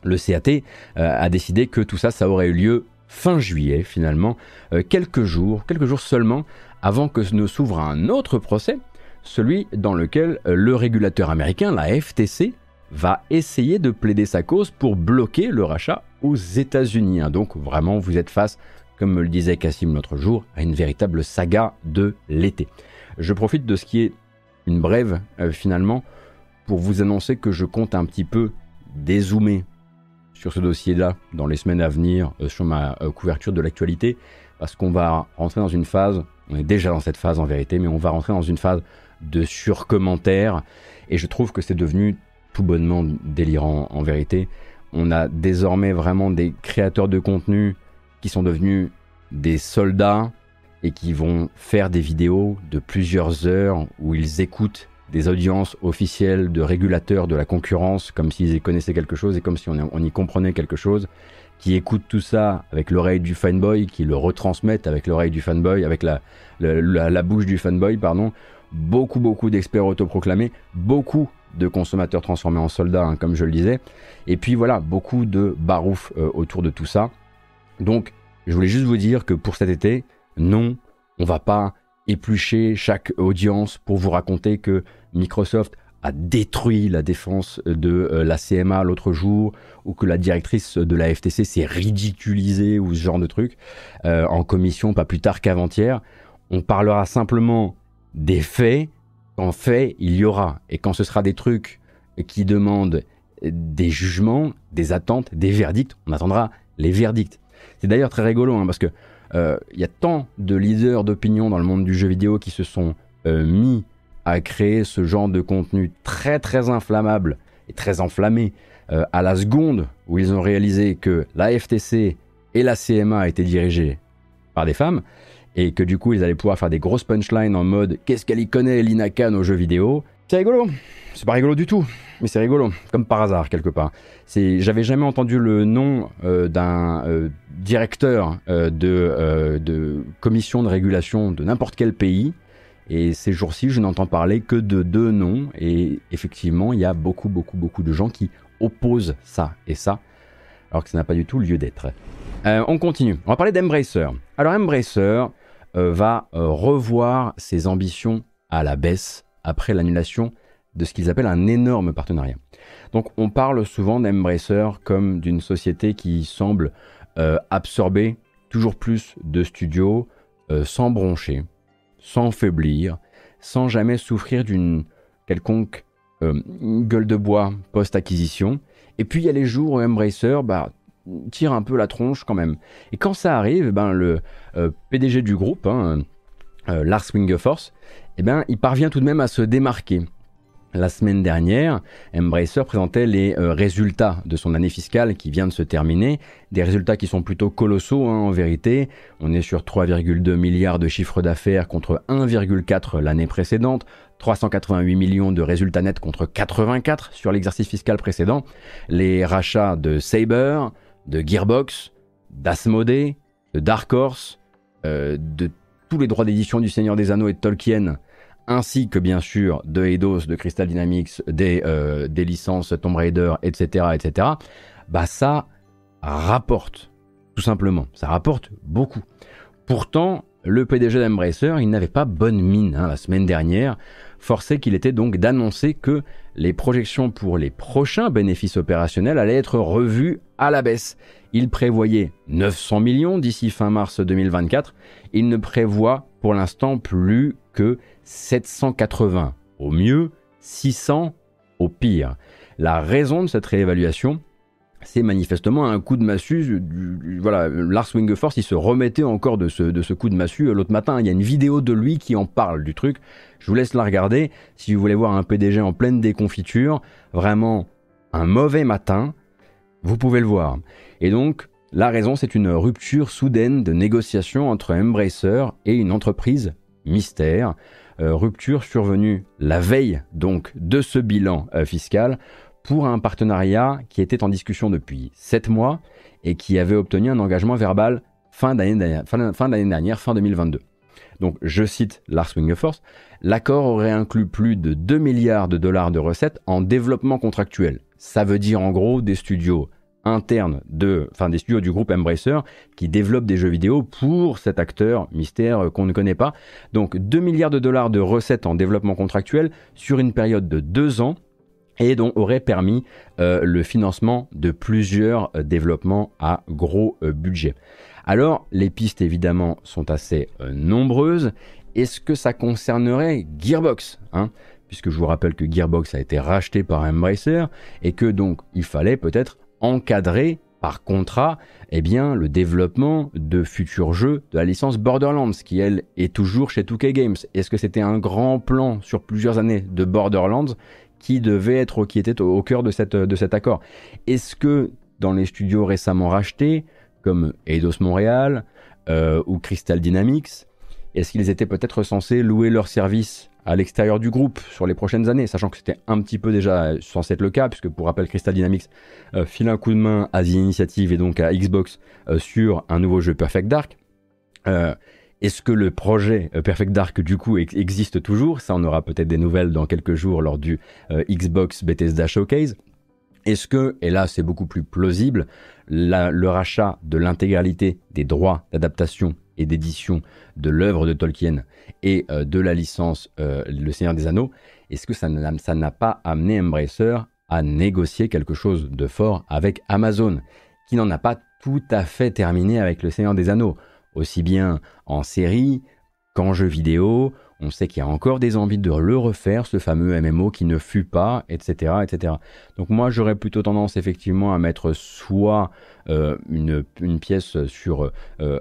Le CAT a décidé que tout ça, ça aurait eu lieu fin juillet finalement, euh, quelques jours, quelques jours seulement avant que ne s'ouvre un autre procès, celui dans lequel euh, le régulateur américain, la FTC, va essayer de plaider sa cause pour bloquer le rachat aux États-Unis. Hein. Donc vraiment, vous êtes face, comme me le disait Cassim l'autre jour, à une véritable saga de l'été. Je profite de ce qui est une brève euh, finalement pour vous annoncer que je compte un petit peu dézoomer sur ce dossier-là dans les semaines à venir euh, sur ma euh, couverture de l'actualité, parce qu'on va rentrer dans une phase, on est déjà dans cette phase en vérité, mais on va rentrer dans une phase de surcommentaire, et je trouve que c'est devenu tout bonnement délirant en vérité. On a désormais vraiment des créateurs de contenu qui sont devenus des soldats et qui vont faire des vidéos de plusieurs heures où ils écoutent des audiences officielles de régulateurs de la concurrence, comme s'ils connaissaient quelque chose et comme si on, y comprenait quelque chose, qui écoutent tout ça avec l'oreille du fanboy, qui le retransmettent avec l'oreille du fanboy, avec la, la, bouche du fanboy, pardon. Beaucoup, beaucoup d'experts autoproclamés, beaucoup de consommateurs transformés en soldats, hein, comme je le disais. Et puis voilà, beaucoup de barouf euh, autour de tout ça. Donc, je voulais juste vous dire que pour cet été, non, on va pas éplucher chaque audience pour vous raconter que Microsoft a détruit la défense de euh, la CMA l'autre jour, ou que la directrice de la FTC s'est ridiculisée, ou ce genre de truc, euh, en commission pas plus tard qu'avant-hier. On parlera simplement des faits. En fait, il y aura. Et quand ce sera des trucs qui demandent des jugements, des attentes, des verdicts, on attendra les verdicts. C'est d'ailleurs très rigolo, hein, parce que il euh, y a tant de leaders d'opinion dans le monde du jeu vidéo qui se sont euh, mis à créer ce genre de contenu très très inflammable et très enflammé euh, à la seconde où ils ont réalisé que la FTC et la CMA étaient dirigées par des femmes et que du coup ils allaient pouvoir faire des grosses punchlines en mode qu'est-ce qu'elle y connaît Lina Khan aux jeux vidéo? C'est rigolo. C'est pas rigolo du tout, mais c'est rigolo, comme par hasard quelque part. J'avais jamais entendu le nom euh, d'un euh, directeur euh, de, de commission de régulation de n'importe quel pays, et ces jours-ci, je n'entends parler que de deux noms, et effectivement, il y a beaucoup, beaucoup, beaucoup de gens qui opposent ça et ça, alors que ça n'a pas du tout lieu d'être. on continue. On va parler d'Embracer. Alors Embracer va revoir ses ambitions à la baisse après l'annulation de ce qu'ils appellent un énorme partenariat. Donc on parle souvent d'Embracer comme d'une société qui semble euh, absorber toujours plus de studios euh, sans broncher, sans faiblir, sans jamais souffrir d'une quelconque euh, gueule de bois post-acquisition. Et puis il y a les jours où Embracer bah, tire un peu la tronche quand même. Et quand ça arrive, ben, le PDG du groupe, hein, Lars Wingeforce, eh ben, il parvient tout de même à se démarquer. La semaine dernière, Embracer présentait les euh, résultats de son année fiscale qui vient de se terminer, des résultats qui sont plutôt colossaux hein, en vérité. On est sur 3,2 milliards de chiffre d'affaires contre 1,4 l'année précédente, 388 millions de résultats nets contre 84 sur l'exercice fiscal précédent. Les rachats de Saber, de Gearbox, d'Asmodee, de Dark Horse, euh, de tous les droits d'édition du Seigneur des Anneaux et de Tolkien ainsi que bien sûr de Eidos, de Crystal Dynamics, des, euh, licences Tomb Raider, etc., etc., bah ça rapporte, tout simplement. Ça rapporte beaucoup. Pourtant, le PDG d'Embracer, il n'avait pas bonne mine hein, la semaine dernière, forcé qu'il était donc d'annoncer que les projections pour les prochains bénéfices opérationnels allaient être revues à la baisse. Il prévoyait 900 millions d'ici fin mars 2024. Il ne prévoit pour l'instant plus que 780 au mieux, 600 au pire. La raison de cette réévaluation, c'est manifestement un coup de massue. voilà, Lars Wingefors, il se remettait encore de ce, de ce coup de massue l'autre matin. Il y a une vidéo de lui qui en parle du truc. Je vous laisse la regarder. Si vous voulez voir un PDG en pleine déconfiture, vraiment un mauvais matin, vous pouvez le voir. Et donc, La raison, c'est une rupture soudaine de négociation entre Embracer et une entreprise mystère. Euh, rupture survenue la veille donc de ce bilan euh, fiscal pour un partenariat qui était en discussion depuis 7 mois et qui avait obtenu un engagement verbal fin d'année dernière, fin, dernière, fin 2022. Donc je cite Lars Wingeforce, l'accord aurait inclus plus de 2 milliards de dollars de recettes en développement contractuel. Ça veut dire en gros des studios interne de, enfin des studios du groupe Embracer qui développent des jeux vidéo pour cet acteur mystère qu'on ne connaît pas. Donc 2 milliards de dollars de recettes en développement contractuel sur une période de deux ans et dont aurait permis euh, le financement de plusieurs euh, développements à gros euh, budget. Alors les pistes évidemment sont assez nombreuses. Est-ce que ça concernerait Gearbox hein? Puisque je vous rappelle que Gearbox a été racheté par Embracer et que donc il fallait peut-être encadrer par contrat eh bien, le développement de futurs jeux de la licence Borderlands, qui elle est toujours chez 2K Games. Est-ce que c'était un grand plan sur plusieurs années de Borderlands qui devait être, qui était au cœur de, cette, de cet accord? Est-ce que dans les studios récemment rachetés, comme Eidos Montréal euh, ou Crystal Dynamics, est-ce qu'ils étaient peut-être censés louer leurs services à l'extérieur du groupe sur les prochaines années, sachant que c'était un petit peu déjà censé être le cas, puisque pour rappel, Crystal Dynamics euh, file un coup de main à The Initiative et donc à Xbox euh, sur un nouveau jeu Perfect Dark. Euh, est-ce que le projet Perfect Dark du coup existe toujours? Ça, on aura peut-être des nouvelles dans quelques jours lors du Xbox Bethesda Showcase. Est-ce que, et là c'est beaucoup plus plausible, le rachat de l'intégralité des droits d'adaptation et d'édition de l'œuvre de Tolkien et euh, de la licence euh, Le Seigneur des Anneaux, est-ce que ça n'a pas amené Embracer à négocier quelque chose de fort avec Amazon, qui n'en a pas tout à fait terminé avec Le Seigneur des Anneaux, aussi bien en série qu'en jeu vidéo, on sait qu'il y a encore des envies de le refaire, ce fameux MMO qui ne fut pas, etc. etc. Donc moi j'aurais plutôt tendance effectivement à mettre soit euh, une, pièce sur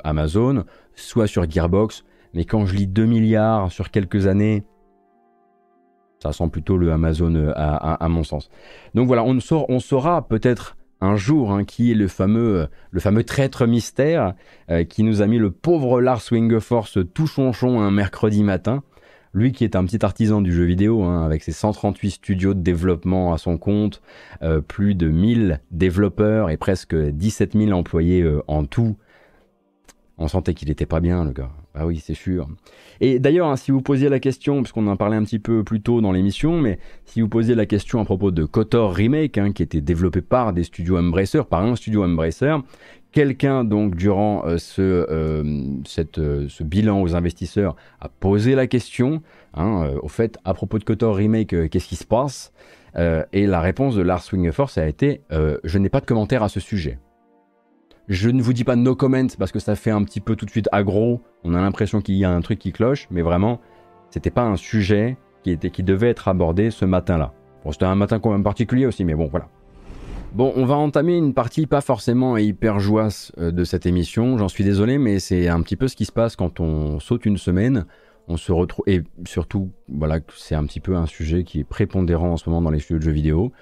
Amazon, soit sur Gearbox, mais quand je lis 2 milliards sur quelques années, ça sent plutôt le Amazon euh, à, mon sens. Donc voilà, on saura peut-être un jour hein, qui est le fameux, euh, le fameux traître mystère euh, qui nous a mis le pauvre Lars Wingeforce tout chonchon un mercredi matin. Lui qui est un petit artisan du jeu vidéo, hein, avec ses 138 studios de développement à son compte, plus de 1000 développeurs et presque 17 000 employés en tout, on sentait qu'il était pas bien, le gars. Ah oui, c'est sûr. Et d'ailleurs, hein, si vous posiez la question, puisqu'on en parlait un petit peu plus tôt dans l'émission, mais si vous posiez la question à propos de KOTOR Remake, hein, qui était développé par des studios Embracer, par un studio Embracer, quelqu'un donc durant euh, ce, euh, cette, euh, ce bilan aux investisseurs a posé la question, hein, au fait, à propos de KOTOR Remake, qu'est-ce qui se passe Et la réponse de Lars Force a été, je n'ai pas de commentaire à ce sujet. Je ne vous dis pas no comment parce que ça fait un petit peu tout de suite aggro. On a l'impression qu'il y a un truc qui cloche, mais vraiment, c'était pas un sujet qui, était, qui devait être abordé ce matin-là. Bon, c'était un matin quand même particulier aussi, mais bon, voilà. Bon, on va entamer une partie pas forcément hyper joyeuse euh, de cette émission. J'en suis désolé, mais c'est un petit peu ce qui se passe quand on saute une semaine. On se retrouve et surtout, voilà, c'est un petit peu un sujet qui est prépondérant en ce moment dans les studios de jeux vidéo.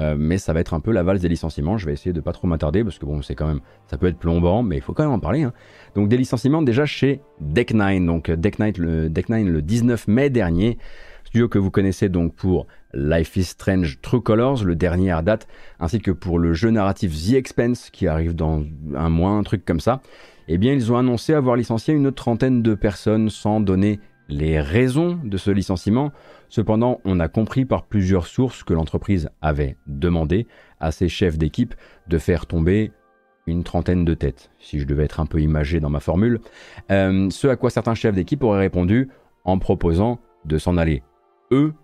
Euh, mais ça va être un peu la valse des licenciements. Je vais essayer de pas trop m'attarder parce que bon, c'est quand même, ça peut être plombant, mais il faut quand même en parler. Hein. Donc des licenciements déjà chez Deck9. Donc Deck9 le, Deck9 le 19 mai dernier, studio que vous connaissez donc pour Life is Strange True Colors, le dernier à date, ainsi que pour le jeu narratif The Expense qui arrive dans un mois, un truc comme ça. Eh bien, ils ont annoncé avoir licencié une trentaine de personnes sans donner les raisons de ce licenciement. Cependant, on a compris par plusieurs sources que l'entreprise avait demandé à ses chefs d'équipe de faire tomber une trentaine de têtes, si je devais être un peu imagé dans ma formule. Euh, ce à quoi certains chefs d'équipe auraient répondu en proposant de s'en aller, eux,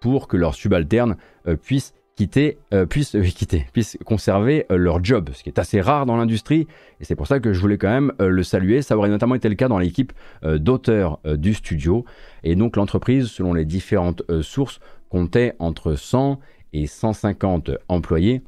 pour que leurs subalternes euh, puissent quitter, euh, puissent, quitter, puissent conserver euh, leur job, ce qui est assez rare dans l'industrie. Et c'est pour ça que je voulais quand même euh, le saluer. Ça aurait notamment été le cas dans l'équipe d'auteurs du studio. Et donc l'entreprise, selon les différentes sources, comptait entre 100 et 150 employés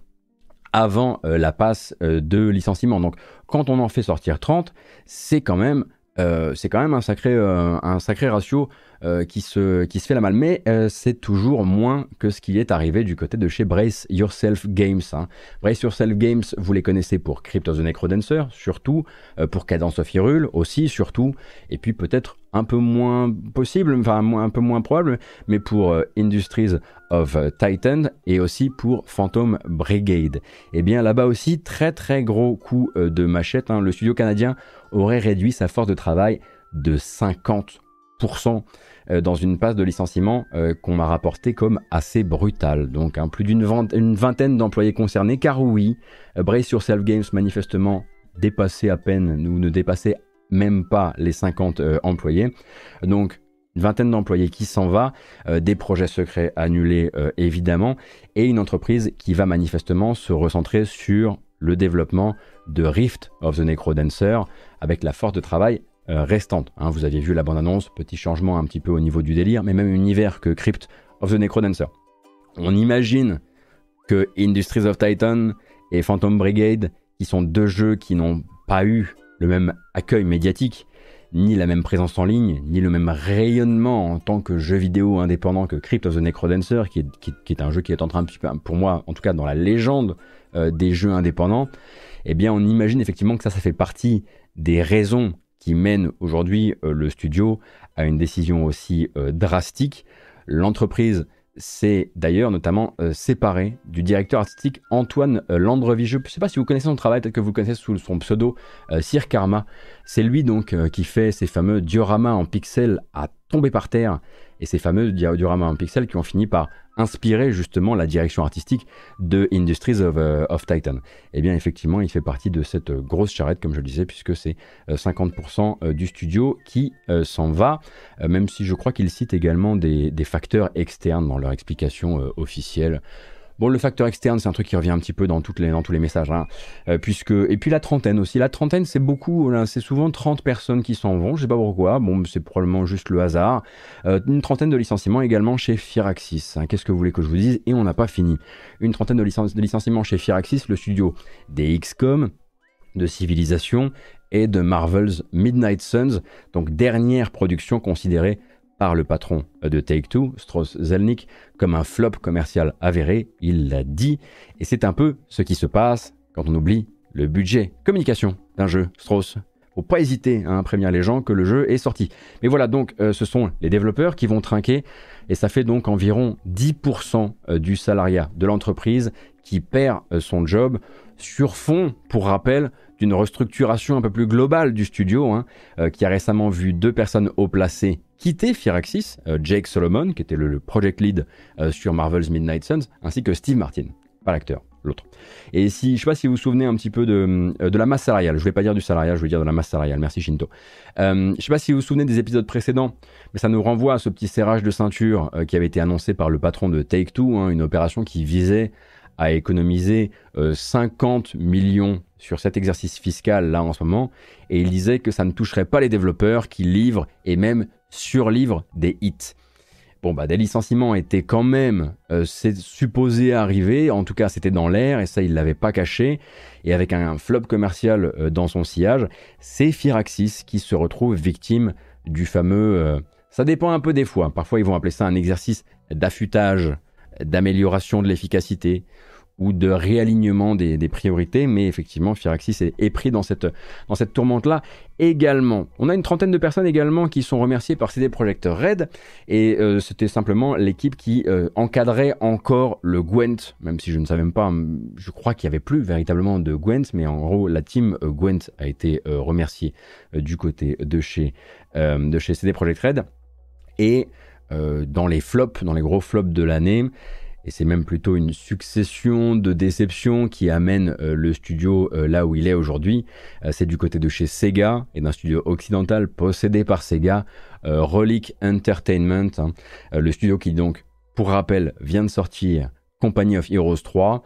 avant la passe de licenciement. Donc quand on en fait sortir 30, c'est quand même c'est quand même un sacré, un sacré ratio euh, qui, se, qui se fait la malle. Mais euh, c'est toujours moins que ce qui est arrivé du côté de chez Brace Yourself Games. Hein. Brace Yourself Games, vous les connaissez pour Crypt of the Necrodancer, surtout, euh, pour Cadence of Hyrule aussi, surtout, et puis peut-être un peu moins possible, enfin un peu moins probable, mais pour Industries of Titan et aussi pour Phantom Brigade. Et eh bien là-bas aussi, très très gros coup de machette. Hein. Le studio canadien aurait réduit sa force de travail de 50% euh, dans une passe de licenciement euh, qu'on m'a rapporté comme assez brutale. Donc hein, plus d'une vingtaine d'employés concernés, car oui, euh, Brace Yourself Games manifestement dépassait à peine, ou ne dépassait même pas les 50 employés. Donc une vingtaine d'employés qui s'en va, des projets secrets annulés évidemment, et une entreprise qui va manifestement se recentrer sur le développement de Rift of the Necrodancer avec la force de travail euh, restante. Hein. vous aviez vu la bande-annonce, petit changement un petit peu au niveau du délire, mais même univers que Crypt of the Necrodancer. On imagine que Industries of Titan et Phantom Brigade, qui sont deux jeux qui n'ont pas eu le même accueil médiatique, ni la même présence en ligne, ni le même rayonnement en tant que jeu vidéo indépendant que Crypt of the Necrodancer, qui est, un jeu qui est en train, pour moi, en tout cas dans la légende euh, des jeux indépendants, eh bien on imagine effectivement que ça, ça fait partie des raisons qui mène aujourd'hui euh, le studio à une décision aussi euh, drastique. L'entreprise s'est d'ailleurs notamment euh, séparée du directeur artistique Antoine Landrevi. Je ne sais pas si vous connaissez son travail, peut-être que vous connaissez sous son pseudo Sir Karma. C'est lui donc qui fait ces fameux dioramas en pixels à tomber par terre et ces fameux dioramas en pixels qui ont fini par inspiré justement la direction artistique de Industries of, euh, Titan. Eh bien effectivement, il fait partie de cette grosse charrette, comme je le disais, puisque c'est 50% euh, euh, du studio qui s'en va, même si je crois qu'il cite également des, facteurs externes dans leur explication officielle. Bon, le facteur externe, c'est un truc qui revient un petit peu dans, tous les messages. Hein. Euh, puisque... Et puis la trentaine aussi. La trentaine, c'est beaucoup. C'est souvent 30 personnes qui s'en vont. Je sais pas pourquoi. Bon, c'est probablement juste le hasard. Euh, une trentaine de licenciements également chez Firaxis. Hein. Qu'est-ce que vous voulez que je vous dise? Et on n'a pas fini. Une trentaine de, licenciements chez Firaxis, le studio des XCOM, de Civilisation et de Marvel's Midnight Suns. Donc dernière production considérée par le patron de Take-Two, Strauss Zelnick, comme un flop commercial avéré, il l'a dit, et c'est un peu ce qui se passe quand on oublie le budget communication d'un jeu Strauss. Faut pas hésiter à prévenir les gens que le jeu est sorti. Mais voilà, donc euh, ce sont les développeurs qui vont trinquer, et ça fait donc environ 10% euh, du salariat de l'entreprise qui perd euh, son job sur fond, pour rappel, d'une restructuration un peu plus globale du studio, hein, qui a récemment vu deux personnes haut placées quitter Firaxis, euh, Jake Solomon, qui était le, project lead euh, sur Marvel's Midnight Suns, ainsi que Steve Martin, pas l'acteur, l'autre. Et si, je sais pas si vous vous souvenez un petit peu de, euh, la masse salariale, je vais pas dire du salariat, je vais dire de la masse salariale, merci Shinto. Euh, je sais pas si vous vous souvenez des épisodes précédents, mais ça nous renvoie à ce petit serrage de ceinture qui avait été annoncé par le patron de Take-Two, hein, une opération qui visait à économiser 50 millions sur cet exercice fiscal là en ce moment, et il disait que ça ne toucherait pas les développeurs qui livrent et même surlivre des hits. Bon, bah, des licenciements étaient quand même euh, supposés arriver, en tout cas c'était dans l'air, et ça il l'avait pas caché, et avec un, flop commercial euh, dans son sillage, c'est Firaxis qui se retrouve victime du fameux... Euh, ça dépend un peu des fois, parfois ils vont appeler ça un exercice d'affûtage, d'amélioration de l'efficacité, ou de réalignement des, priorités, mais effectivement, Firaxis est, pris dans cette, dans cette tourmente-là également. On a une trentaine de personnes également qui sont remerciées par CD Projekt Red, et euh, c'était simplement l'équipe qui euh, encadrait encore le Gwent, même si je ne savais même pas, je crois qu'il n'y avait plus véritablement de Gwent, mais en gros, la team euh, Gwent a été remerciée du côté de chez, de chez CD Projekt Red, et dans les flops, dans les gros flops de l'année, et c'est même plutôt une succession de déceptions qui amène euh, le studio euh, là où il est aujourd'hui. Euh, c'est du côté de chez Sega et d'un studio occidental possédé par Sega, Relic Entertainment, hein. le studio qui donc, pour rappel, vient de sortir Company of Heroes 3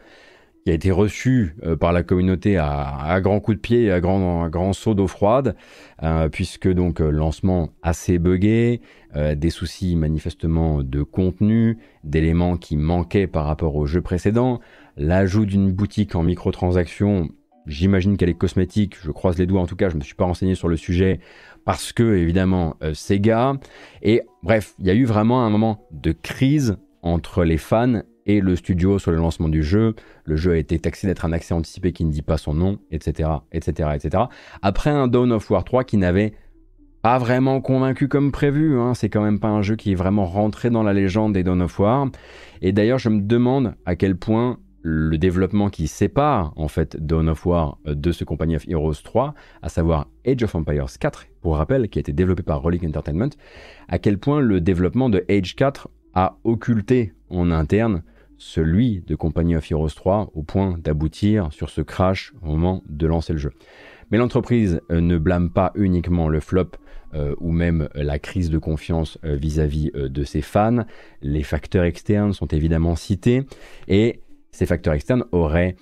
qui a été reçu euh, par la communauté à, grands coups de pied à grands grand saut d'eau froide, euh, puisque donc euh, lancement assez buggé, des soucis manifestement de contenu, d'éléments qui manquaient par rapport au jeu précédent, l'ajout d'une boutique en microtransactions j'imagine qu'elle est cosmétique, je croise les doigts en tout cas, je ne me suis pas renseigné sur le sujet parce que évidemment Sega. Et bref, il y a eu vraiment un moment de crise entre les fans et le studio sur le lancement du jeu. Le jeu a été taxé d'être un accès anticipé qui ne dit pas son nom, etc., etc., etc. Après un Dawn of War 3 qui n'avait pas vraiment convaincu comme prévu. Hein. C'est quand même pas un jeu qui est vraiment rentré dans la légende des Dawn of War. Et d'ailleurs, je me demande à quel point le développement qui sépare en fait Dawn of War euh, de ce Company of Heroes 3, à savoir Age of Empires 4, pour rappel, qui a été développé par Rollick Entertainment, à quel point le développement de Age 4 a occulté en interne celui de Company of Heroes 3 au point d'aboutir sur ce crash au moment de lancer le jeu. Mais l'entreprise euh, ne blâme pas uniquement le flop euh, ou même la crise de confiance euh, vis-à-vis de ses fans. Les facteurs externes sont évidemment cités et ces facteurs externes auraient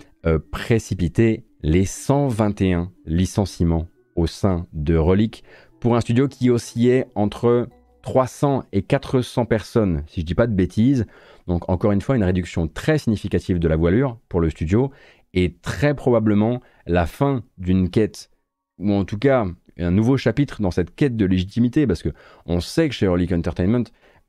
précipité les 121 licenciements au sein de Relic pour un studio qui oscillait entre 300 et 400 personnes, si je ne dis pas de bêtises. Donc encore une fois, une réduction très significative de la voilure pour le studio et très probablement la fin d'une quête, ou en tout cas un nouveau chapitre dans cette quête de légitimité, parce que on sait que chez Early Entertainment,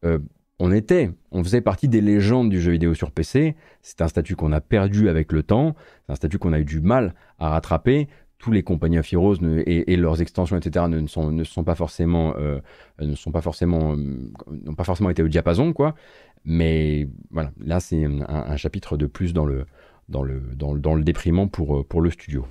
euh, on était, on faisait partie des légendes du jeu vidéo sur PC. C'est un statut qu'on a perdu avec le temps, c'est un statut qu'on a eu du mal à rattraper tous les compagnies Heroes et, leurs extensions, etc., ne, sont, pas forcément, euh, ne sont pas forcément, euh, n'ont pas forcément été au diapason, quoi. Mais voilà, là, c'est un, chapitre de plus dans le, dans le, dans, le déprimant pour, euh, pour le studio.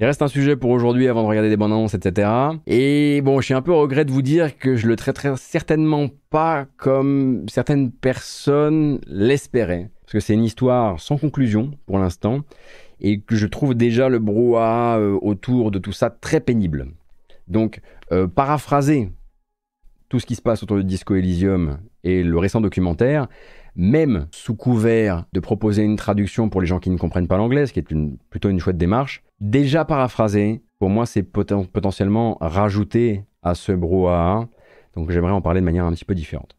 Il reste un sujet pour aujourd'hui avant de regarder des bandes annonces, etc. Et bon, je suis un peu regret de vous dire que je le traiterai certainement pas comme certaines personnes l'espéraient. Parce que c'est une histoire sans conclusion pour l'instant et que je trouve déjà le brouhaha euh, autour de tout ça très pénible. Donc, euh, paraphraser tout ce qui se passe autour de Disco Elysium et le récent documentaire, même sous couvert de proposer une traduction pour les gens qui ne comprennent pas l'anglais, ce qui est plutôt une chouette démarche, déjà paraphrasé, pour moi c'est potentiellement rajouter à ce brouhaha, donc j'aimerais en parler de manière un petit peu différente.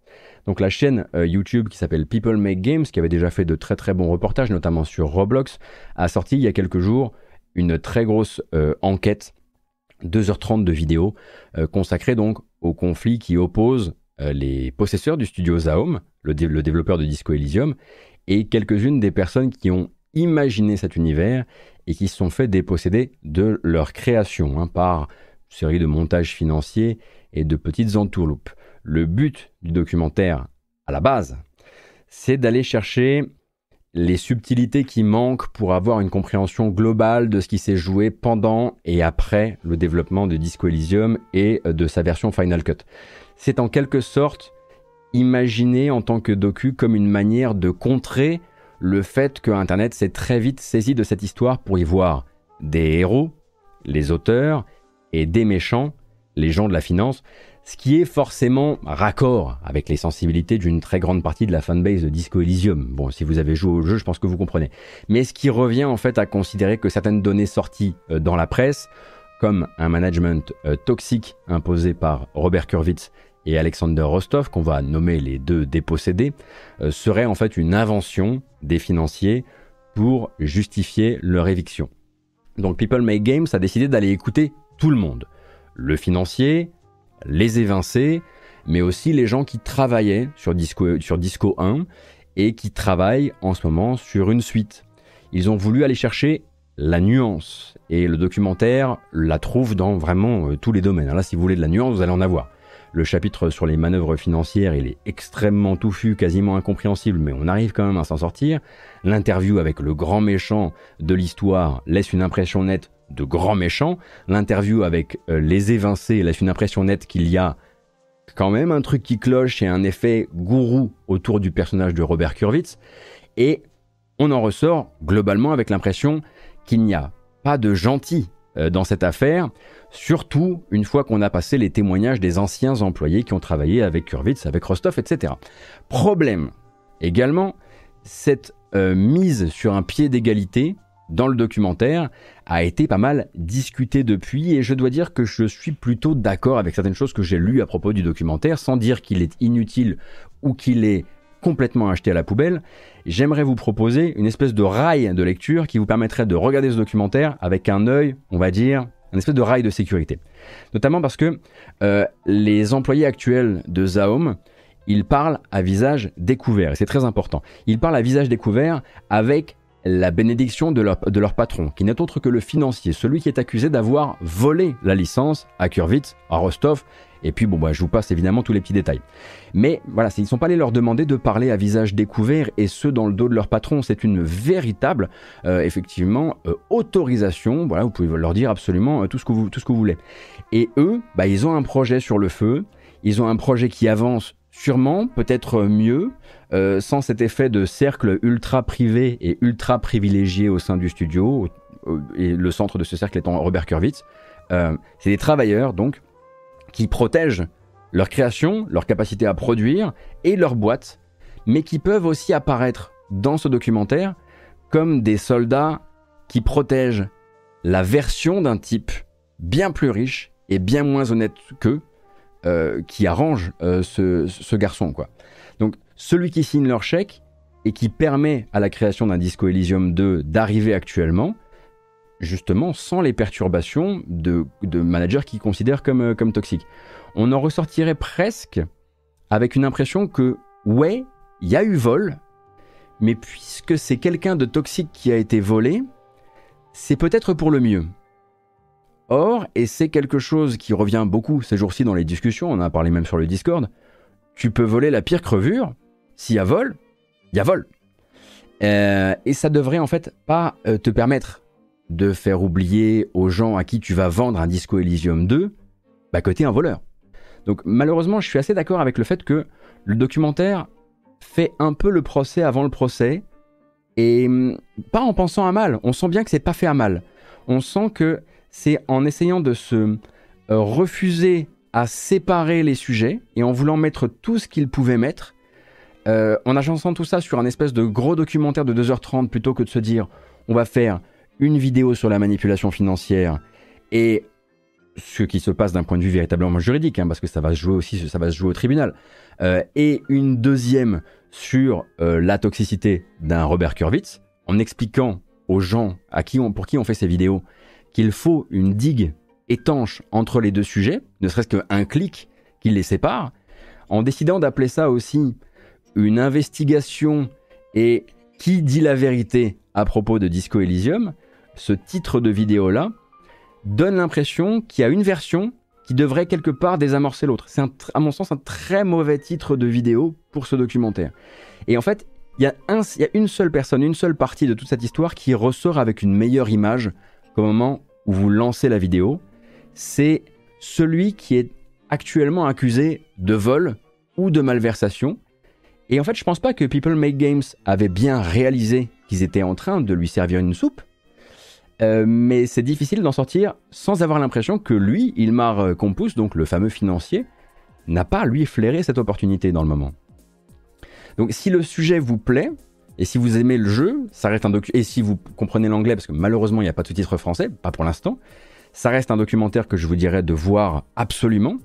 Donc la chaîne euh, YouTube qui s'appelle People Make Games, qui avait déjà fait de très très bons reportages, notamment sur Roblox, a sorti il y a quelques jours une très grosse euh, enquête, 2h30 de vidéos, euh, consacrée donc au conflit qui oppose les possesseurs du studio Zaom, le, développeur de Disco Elysium, et quelques-unes des personnes qui ont imaginé cet univers et qui se sont fait déposséder de leur création hein, par série de montages financiers et de petites entourloupes. Le but du documentaire, à la base, c'est d'aller chercher les subtilités qui manquent pour avoir une compréhension globale de ce qui s'est joué pendant et après le développement de Disco Elysium et de sa version Final Cut. C'est en quelque sorte imaginé en tant que docu comme une manière de contrer le fait que Internet s'est très vite saisi de cette histoire pour y voir des héros, les auteurs, et des méchants, les gens de la finance, ce qui est forcément raccord avec les sensibilités d'une très grande partie de la fanbase de Disco Elysium. Bon, si vous avez joué au jeu, je pense que vous comprenez. Mais ce qui revient en fait à considérer que certaines données sorties euh, dans la presse, comme un management euh, toxique imposé par Robert Kurwitz et Alexander Rostov, qu'on va nommer les deux dépossédés, euh, serait en fait une invention des financiers pour justifier leur éviction. Donc People Make Games a décidé d'aller écouter tout le monde. Le financier, les évincés, mais aussi les gens qui travaillaient sur Disco, sur Disco 1 et qui travaillent en ce moment sur une suite. Ils ont voulu aller chercher la nuance et le documentaire la trouve dans vraiment euh, tous les domaines. Là, si vous voulez de la nuance, vous allez en avoir. Le chapitre sur les manœuvres financières, il est extrêmement touffu, quasiment incompréhensible, mais on arrive quand même à s'en sortir. L'interview avec le grand méchant de l'histoire laisse une impression nette de grands méchants. L'interview avec euh, les évincés laisse une impression nette qu'il y a quand même un truc qui cloche et un effet gourou autour du personnage de Robert Kurwitz. Et on en ressort globalement avec l'impression qu'il n'y a pas de gentil euh, dans cette affaire, surtout une fois qu'on a passé les témoignages des anciens employés qui ont travaillé avec Kurwitz, avec Rostov, etc. Problème également, cette euh, mise sur un pied d'égalité dans le documentaire a été pas mal discuté depuis et je dois dire que je suis plutôt d'accord avec certaines choses que j'ai lues à propos du documentaire sans dire qu'il est inutile ou qu'il est complètement acheté à la poubelle, j'aimerais vous proposer une espèce de rail de lecture qui vous permettrait de regarder ce documentaire avec un œil, on va dire, un espèce de rail de sécurité. Notamment parce que euh, les employés actuels de Zaom, ils parlent à visage découvert, et c'est très important. Ils parlent à visage découvert avec la bénédiction de leur, de leur patron, qui n'est autre que le financier, celui qui est accusé d'avoir volé la licence à Kurvitz, à Rostov, et puis bon, bah, je vous passe évidemment tous les petits détails. Mais voilà, ils ne sont pas allés leur demander de parler à visage découvert, et ce dans le dos de leur patron, c'est une véritable, euh, effectivement, euh, autorisation. Voilà, vous pouvez leur dire absolument euh, tout, ce que vous, tout ce que vous voulez. Et eux, bah, ils ont un projet sur le feu, ils ont un projet qui avance sûrement, peut-être mieux, euh, sans cet effet de cercle ultra privé et ultra privilégié au sein du studio, et le centre de ce cercle étant Robert Kurwitz. Euh, c'est des travailleurs, donc, qui protègent leur création, leur capacité à produire et leur boîte, mais qui peuvent aussi apparaître dans ce documentaire comme des soldats qui protègent la version d'un type bien plus riche et bien moins honnête qu'eux, euh, qui arrange euh, ce, garçon. Quoi. Donc celui qui signe leur chèque et qui permet à la création d'un Disco Elysium 2 d'arriver actuellement, justement sans les perturbations de, managers qui considèrent comme, euh, comme toxiques. On en ressortirait presque avec une impression que, ouais, il y a eu vol, mais puisque c'est quelqu'un de toxique qui a été volé, c'est peut-être pour le mieux. Or, et c'est quelque chose qui revient beaucoup ces jours-ci dans les discussions, on en a parlé même sur le Discord, tu peux voler la pire crevure, s'il y a vol, il y a vol. Euh, et ça devrait en fait pas euh, te permettre de faire oublier aux gens à qui tu vas vendre un Disco Elysium 2, bah que un voleur. Donc malheureusement, je suis assez d'accord avec le fait que le documentaire fait un peu le procès avant le procès, et hum, pas en pensant à mal. On sent bien que c'est pas fait à mal. On sent que c'est en essayant de se euh, refuser à séparer les sujets et en voulant mettre tout ce qu'il pouvait mettre, euh, en agençant tout ça sur un espèce de gros documentaire de 2h30 plutôt que de se dire on va faire une vidéo sur la manipulation financière et ce qui se passe d'un point de vue véritablement juridique, hein, parce que ça va se jouer aussi, ça va se jouer au tribunal, euh, et une deuxième sur la toxicité d'un Robert Kurwitz, en expliquant aux gens à pour qui on fait ces vidéos qu'il faut une digue étanche entre les deux sujets, ne serait-ce qu'un clic qui les sépare, en décidant d'appeler ça aussi une investigation et qui dit la vérité à propos de Disco Elysium, ce titre de vidéo-là donne l'impression qu'il y a une version qui devrait quelque part désamorcer l'autre. C'est à mon sens un très mauvais titre de vidéo pour ce documentaire. Et en fait, il y, a une seule personne, une seule partie de toute cette histoire qui ressort avec une meilleure image au moment où vous lancez la vidéo, c'est celui qui est actuellement accusé de vol ou de malversation. Et en fait, je pense pas que People Make Games avait bien réalisé qu'ils étaient en train de lui servir une soupe. Euh, mais c'est difficile d'en sortir sans avoir l'impression que lui, Ilmar Compus, donc le fameux financier, n'a pas lui flairé cette opportunité dans le moment. Donc si le sujet vous plaît, et si vous aimez le jeu, ça reste un et si vous comprenez l'anglais, parce que malheureusement il n'y a pas de titre français, pas pour l'instant, ça reste un documentaire que je vous dirais de voir absolument.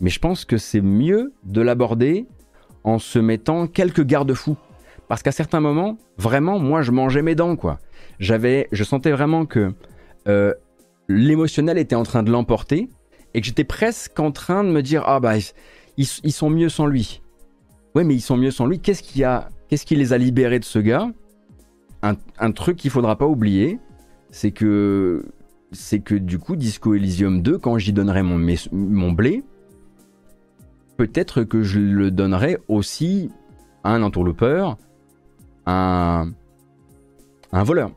Mais je pense que c'est mieux de l'aborder en se mettant quelques garde-fous. Parce qu'à certains moments, vraiment, moi je mangeais mes dents, quoi. J'avais, je sentais vraiment que euh, l'émotionnel était en train de l'emporter et que j'étais presque en train de me dire ah bah ils, ils sont mieux sans lui. Ouais, mais ils sont mieux sans lui. Qu'est-ce qu'il y a Qu'est-ce qui les a libérés de ce gars? Un, truc qu'il faudra pas oublier, c'est que c'est que du coup Disco Elysium 2, quand j'y donnerai mon, blé, peut-être que je le donnerai aussi à un entourloupeur, à un, un voleur.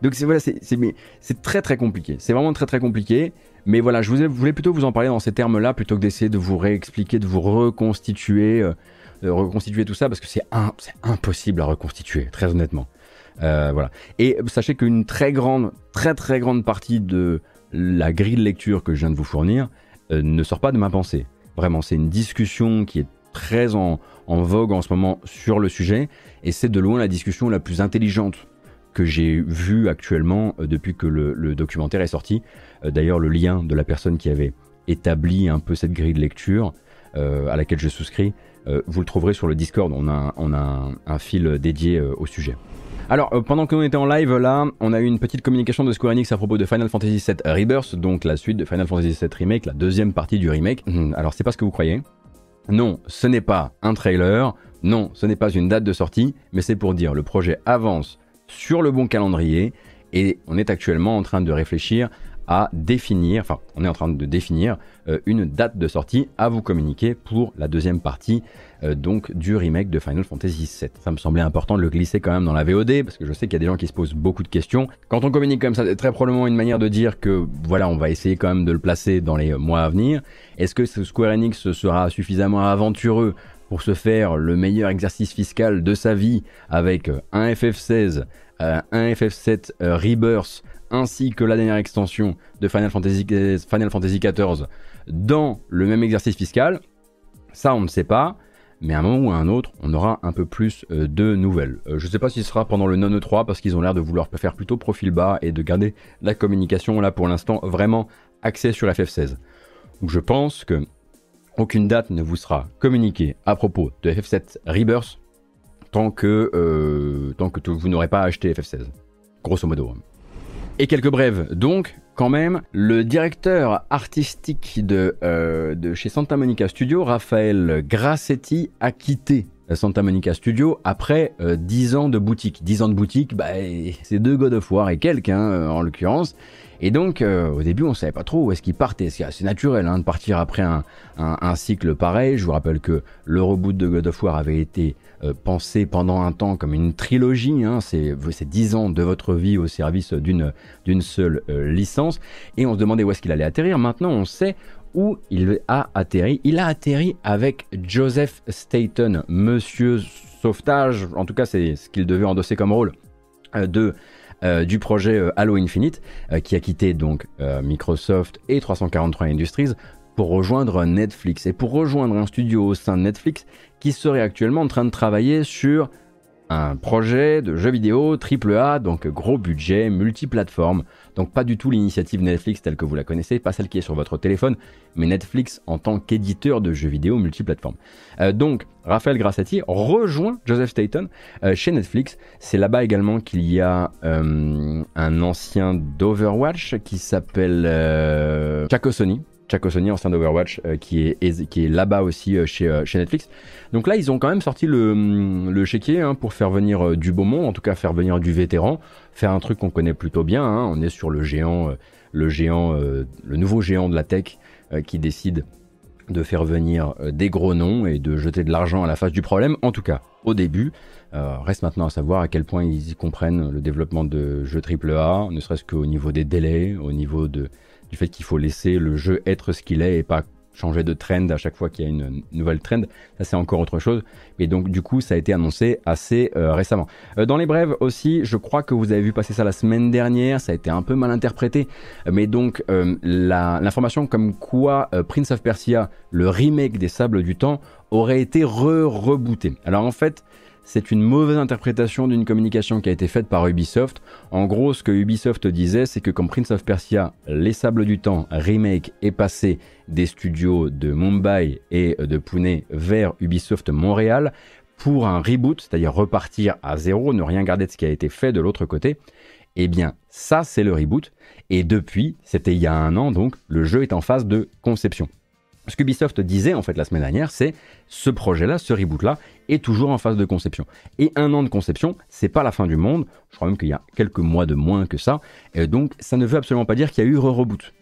Donc c'est très très compliqué. C'est vraiment très très compliqué. Mais voilà, je, voulais plutôt vous en parler dans ces termes-là plutôt que d'essayer de vous réexpliquer, de vous reconstituer. Euh, reconstituer tout ça parce que c'est impossible à reconstituer, très honnêtement. Euh, voilà. Et sachez qu'une très grande, très très grande partie de la grille de lecture que je viens de vous fournir euh, ne sort pas de ma pensée. Vraiment, c'est une discussion qui est très en, vogue en ce moment sur le sujet et c'est de loin la discussion la plus intelligente que j'ai vue actuellement euh, depuis que le, documentaire est sorti. D'ailleurs, le lien de la personne qui avait établi un peu cette grille de lecture à laquelle je souscris vous le trouverez sur le Discord, on a, on a un, fil dédié au sujet. Alors, pendant que l'on était en live là, on a eu une petite communication de Square Enix à propos de Final Fantasy VII Rebirth, donc la suite de Final Fantasy VII Remake, la deuxième partie du remake. Hum, alors, c'est pas ce que vous croyez. Non, ce n'est pas un trailer, non, ce n'est pas une date de sortie, mais c'est pour dire le projet avance sur le bon calendrier et on est actuellement en train de réfléchir à définir, enfin on est en train de définir euh, une date de sortie à vous communiquer pour la deuxième partie euh, donc du remake de Final Fantasy VII. Ça me semblait important de le glisser quand même dans la VOD parce que je sais qu'il y a des gens qui se posent beaucoup de questions. Quand on communique comme ça, c'est très probablement une manière de dire que voilà, on va essayer quand même de le placer dans les mois à venir. Est-ce que Square Enix sera suffisamment aventureux pour se faire le meilleur exercice fiscal de sa vie avec un FF16, euh, un FF7 Rebirth ainsi que la dernière extension de Final Fantasy, Final Fantasy XIV dans le même exercice fiscal, ça on ne sait pas, mais à un moment ou à un autre, on aura un peu plus euh, de nouvelles. Euh, je ne sais pas si ce sera pendant le non E3 parce qu'ils ont l'air de vouloir faire plutôt profil bas et de garder la communication là pour l'instant vraiment axée sur FF16. Donc je pense que aucune date ne vous sera communiquée à propos de FF7 Rebirth tant que, euh, tant que vous n'aurez pas acheté FF16. Grosso modo. Et quelques brèves. Donc, quand même, le directeur artistique de, euh, chez Santa Monica Studio, Raphaël Grassetti, a quitté Santa Monica Studio après 10 euh, ans de boutique. 10 ans de boutique, bah, c'est deux God of War et quelques, hein, en l'occurrence. Et donc, euh, au début, on savait pas trop où est-ce qu'il partait. C'est assez naturel hein, de partir après un, cycle pareil. Je vous rappelle que le reboot de God of War avait été euh, pensé pendant un temps comme une trilogie. Hein. C'est 10 ans de votre vie au service d'une seule euh, licence. Et on se demandait où est-ce qu'il allait atterrir. Maintenant, on sait où il a atterri. Il a atterri avec Joseph Staten, Monsieur Sauvetage. En tout cas, c'est ce qu'il devait endosser comme rôle de euh, du projet euh, Halo Infinite, euh, qui a quitté donc Microsoft et 343 Industries pour rejoindre Netflix et pour rejoindre un studio au sein de Netflix qui serait actuellement en train de travailler sur un projet de jeu vidéo AAA, donc gros budget, multiplateforme. Donc pas du tout l'initiative Netflix telle que vous la connaissez, pas celle qui est sur votre téléphone, mais Netflix en tant qu'éditeur de jeux vidéo multiplateforme. Euh, donc Raphaël Grassetti rejoint Joseph Staten euh, chez Netflix. C'est là-bas également qu'il y a euh, un ancien d'Overwatch qui s'appelle Chaco Sony, Chaco Sony, ancien d'Overwatch, euh, qui est, qui est là-bas aussi euh, chez, euh, chez Netflix. Donc là, ils ont quand même sorti le, hum, le chéquier hein, pour faire venir du beau monde, en tout cas faire venir du vétéran, faire un truc qu'on connaît plutôt bien. Hein. On est sur le géant, le géant, le nouveau géant de la tech qui décide de faire venir des gros noms et de jeter de l'argent à la face du problème. En tout cas, au début. reste maintenant à savoir à quel point ils y comprennent le développement de jeux AAA, ne serait-ce qu'au niveau des délais, au niveau de, du fait qu'il faut laisser le jeu être ce qu'il est et pas changer de trend à chaque fois qu'il y a une nouvelle trend. Ça, c'est encore autre chose. Et donc, du coup, ça a été annoncé assez euh, récemment. Euh, dans les brèves aussi, je crois que vous avez vu passer ça la semaine dernière. Ça a été un peu mal interprété. Mais donc, euh, l'information comme quoi Prince of Persia, le remake des Sables du Temps, aurait été re-rebooté. Alors, en fait, c'est une mauvaise interprétation d'une communication qui a été faite par Ubisoft. En gros, ce que Ubisoft disait, c'est que comme Prince of Persia, Les Sables du Temps remake est passé des studios de Mumbai et de Pune vers Ubisoft Montréal pour un reboot, c'est-à-dire repartir à zéro, ne rien garder de ce qui a été fait de l'autre côté. Eh bien, ça, c'est le reboot. Et depuis, c'était il y a un an, donc, le jeu est en phase de conception. Ce qu'Ubisoft disait en fait la semaine dernière, c'est ce projet-là, ce reboot-là, est toujours en phase de conception. Et un an de conception, c'est pas la fin du monde. Je crois même qu'il y a quelques mois de moins que ça. Et donc, ça ne veut absolument pas dire qu'il y a eu re-reboot.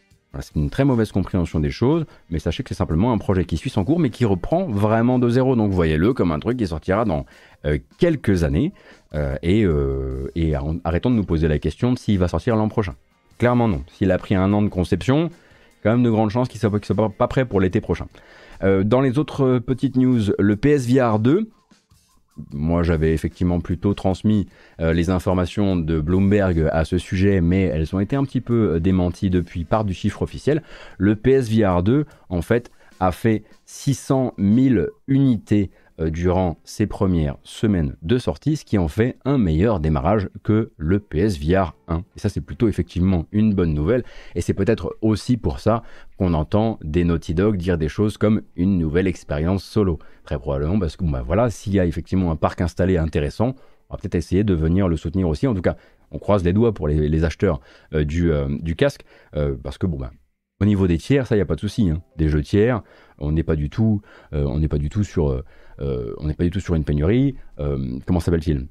c'est une très mauvaise compréhension des choses, mais sachez que c'est simplement un projet qui suit son cours, mais qui reprend vraiment de zéro. Donc voyez-le comme un truc qui sortira dans euh, quelques années. Euh, et, euh, et arrêtons de nous poser la question de s'il va sortir l'an prochain. Clairement non. S'il a pris un an de conception, quand même de grandes chances qu'il ne soit, pas prêt pour l'été prochain. Euh, dans les autres petites news, le PSVR 2, moi j'avais effectivement plutôt transmis euh, les informations de Bloomberg à ce sujet, mais elles ont été un petit peu euh, démenties depuis par du chiffre officiel. Le PSVR 2, en fait, a fait 600 000 unités euh, durant ses premières semaines de sortie, ce qui en fait un meilleur démarrage que le PSVR 1. Et ça, c'est plutôt effectivement une bonne nouvelle. Et c'est peut-être aussi pour ça qu'on entend des Naughty Dog dire des choses comme une nouvelle expérience solo. Très probablement parce que bah voilà, s'il y a effectivement un parc installé intéressant, on va peut-être essayer de venir le soutenir aussi. En tout cas, on croise les doigts pour les, acheteurs euh, du, euh, du, casque, parce que bon, bah, au niveau des tiers, ça, il n'y a pas de souci. Hein. Des jeux tiers, on n'est pas du tout, on n'est pas du tout sur euh, on n'est pas du tout sur une pénurie. Euh, comment s'appelle-t-il?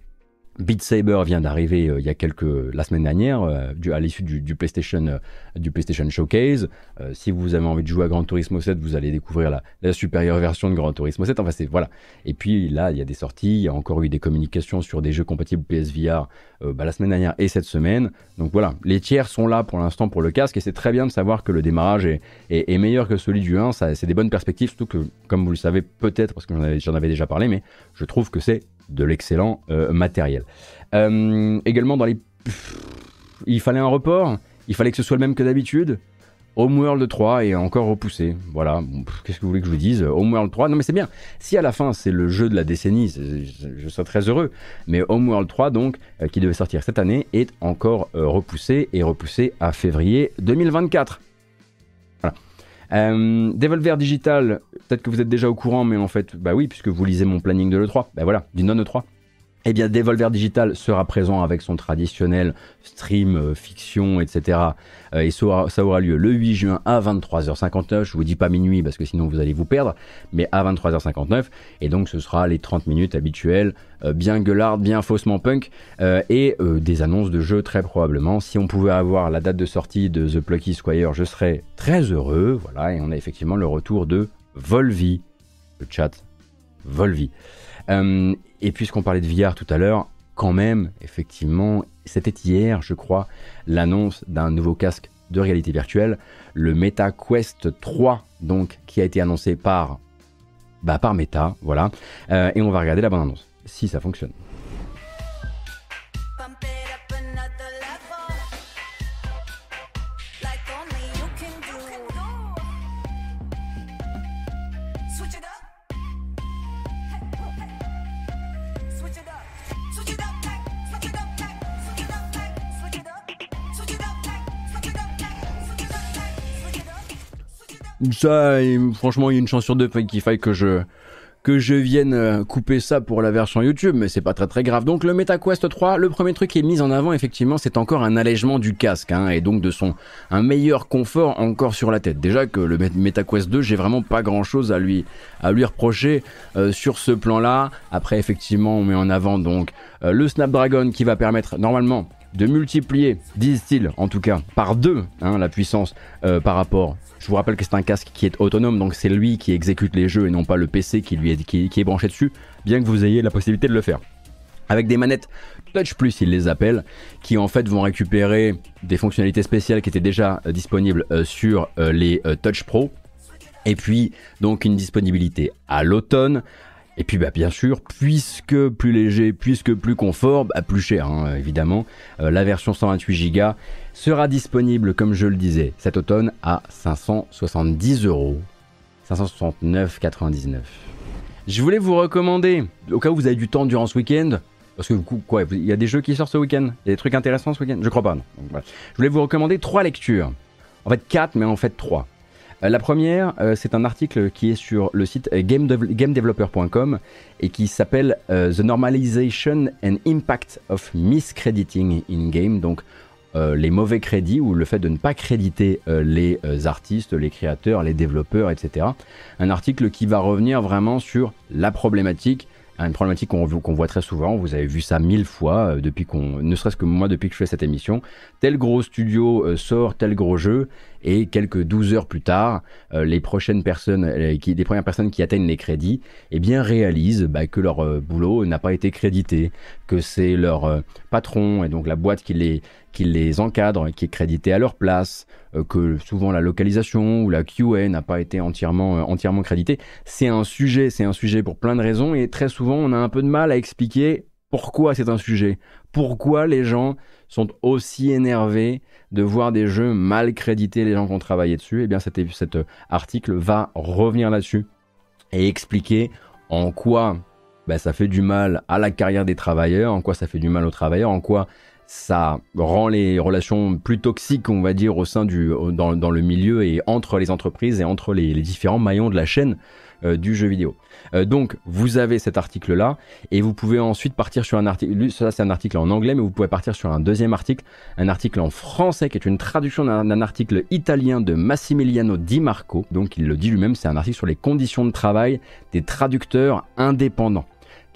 Beat Saber vient d'arriver euh, il y a quelques la semaine dernière à l'issue du, PlayStation du PlayStation Showcase. si vous avez envie de jouer à Gran Turismo 7, vous allez découvrir la, supérieure version de Gran Turismo 7. Enfin c'est voilà. Et puis là il y a des sorties, il y a encore eu des communications sur des jeux compatibles PSVR bah, la semaine dernière et cette semaine. Donc voilà, les tiers sont là pour l'instant pour le casque et c'est très bien de savoir que le démarrage est, meilleur que celui du 1. C'est des bonnes perspectives, surtout que comme vous le savez peut-être parce que j'en avais déjà parlé, mais je trouve que c'est de l'excellent euh, matériel. Euh, également, dans les... il fallait un report, il fallait que ce soit le même que d'habitude. Homeworld 3 est encore repoussé. Voilà. Qu'est-ce que vous voulez que je vous dise? Homeworld 3, non mais c'est bien. Si à la fin c'est le jeu de la décennie, je serais très heureux. Mais Homeworld 3, donc, euh, qui devait sortir cette année, est encore repoussé et repoussé à février 2024. Euh, Devolver Digital, peut-être que vous êtes déjà au courant, mais en fait, bah oui, puisque vous lisez mon planning de l'E3, bah voilà, du non-E3 eh bien Devolver Digital sera présent avec son traditionnel stream, euh, fiction, etc. Euh, et ça aura, lieu le 8 juin à 23h59. Je vous dis pas minuit parce que sinon vous allez vous perdre, mais à 23h59. Et donc ce sera les 30 minutes habituelles, euh, bien gueulard, bien faussement punk, et des annonces de jeux très probablement. Si on pouvait avoir la date de sortie de The Plucky Squire, je serais très heureux. Voilà, et on a effectivement le retour de Volvi, le chat Volvi. Euh, et puisqu'on parlait de VR tout à l'heure, quand même, effectivement, c'était hier, je crois, l'annonce d'un nouveau casque de réalité virtuelle, le Meta Quest 3, donc, qui a été annoncé par, bah, par Meta, voilà. Euh, et on va regarder la bonne annonce, si ça fonctionne. Ça, franchement, il y a une chance sur deux qu'il faille que je que je vienne euh, couper ça pour la version YouTube, mais c'est pas très très grave. Donc le MetaQuest 3, le premier truc qui est mis en avant, effectivement, c'est encore un allègement du casque, hein, et donc de son un meilleur confort encore sur la tête. Déjà que le MetaQuest 2, j'ai vraiment pas grand chose à lui à lui reprocher euh, sur ce plan-là. Après, effectivement, on met en avant donc euh, le Snapdragon qui va permettre normalement de multiplier, disent-ils en tout cas, par deux hein, la puissance par rapport je vous rappelle que c'est un casque qui est autonome, donc c'est lui qui exécute les jeux et non pas le PC qui, est, branché dessus, bien que vous ayez la possibilité de le faire avec des manettes Touch Plus, ils les appellent, qui en fait vont récupérer des fonctionnalités spéciales qui étaient déjà euh, disponibles euh, sur euh, les Touch Pro. Et puis donc une disponibilité à l'automne. Et puis bah, bien sûr, puisque plus léger, puisque plus confort, bah, plus cher hein, évidemment. la version 128 Go sera disponible, comme je le disais, cet automne à 570 euros. 569,99. Je voulais vous recommander, au cas où vous avez du temps durant ce week-end, parce que quoi, il y a des jeux qui sortent ce week-end, il y a des trucs intéressants ce week-end, je crois pas. Non. Je voulais vous recommander trois lectures. En fait quatre, mais en fait trois. Euh, la première, euh, c'est un article qui est sur le site euh, gamedeveloper.com et qui s'appelle The Normalization and Impact of Miscrediting in Game. Donc les mauvais crédits ou le fait de ne pas créditer les artistes, les créateurs, les développeurs, etc. Un article qui va revenir vraiment sur la problématique une problématique qu'on voit très souvent. Vous avez vu ça mille fois depuis qu'on, ne serait-ce que moi depuis que je fais cette émission. Tel gros studio sort tel gros jeu et quelques 12 heures plus tard, les prochaines personnes, qui, les premières personnes qui atteignent les crédits, eh bien réalisent bah, que leur boulot n'a pas été crédité, que c'est leur patron et donc la boîte qui les qui les encadre, qui est crédité à leur place, euh, que souvent la localisation ou la QA n'a pas été entièrement, euh, entièrement créditée. C'est un sujet, c'est un sujet pour plein de raisons et très souvent on a un peu de mal à expliquer pourquoi c'est un sujet, pourquoi les gens sont aussi énervés de voir des jeux mal crédités, les gens qui ont travaillé dessus? Et eh bien cet, cet article va revenir là-dessus et expliquer en quoi bah, ça fait du mal à la carrière des travailleurs, en quoi ça fait du mal aux travailleurs, en quoi ça rend les relations plus toxiques, on va dire, au sein du, dans, le milieu et entre les entreprises et entre les, différents maillons de la chaîne euh, du jeu vidéo. Euh, donc, vous avez cet article-là et vous pouvez ensuite partir sur un article. Ça, c'est un article en anglais, mais vous pouvez partir sur un deuxième article, un article en français qui est une traduction d'un article italien de Massimiliano Di Marco. Donc, il le dit lui-même, c'est un article sur les conditions de travail des traducteurs indépendants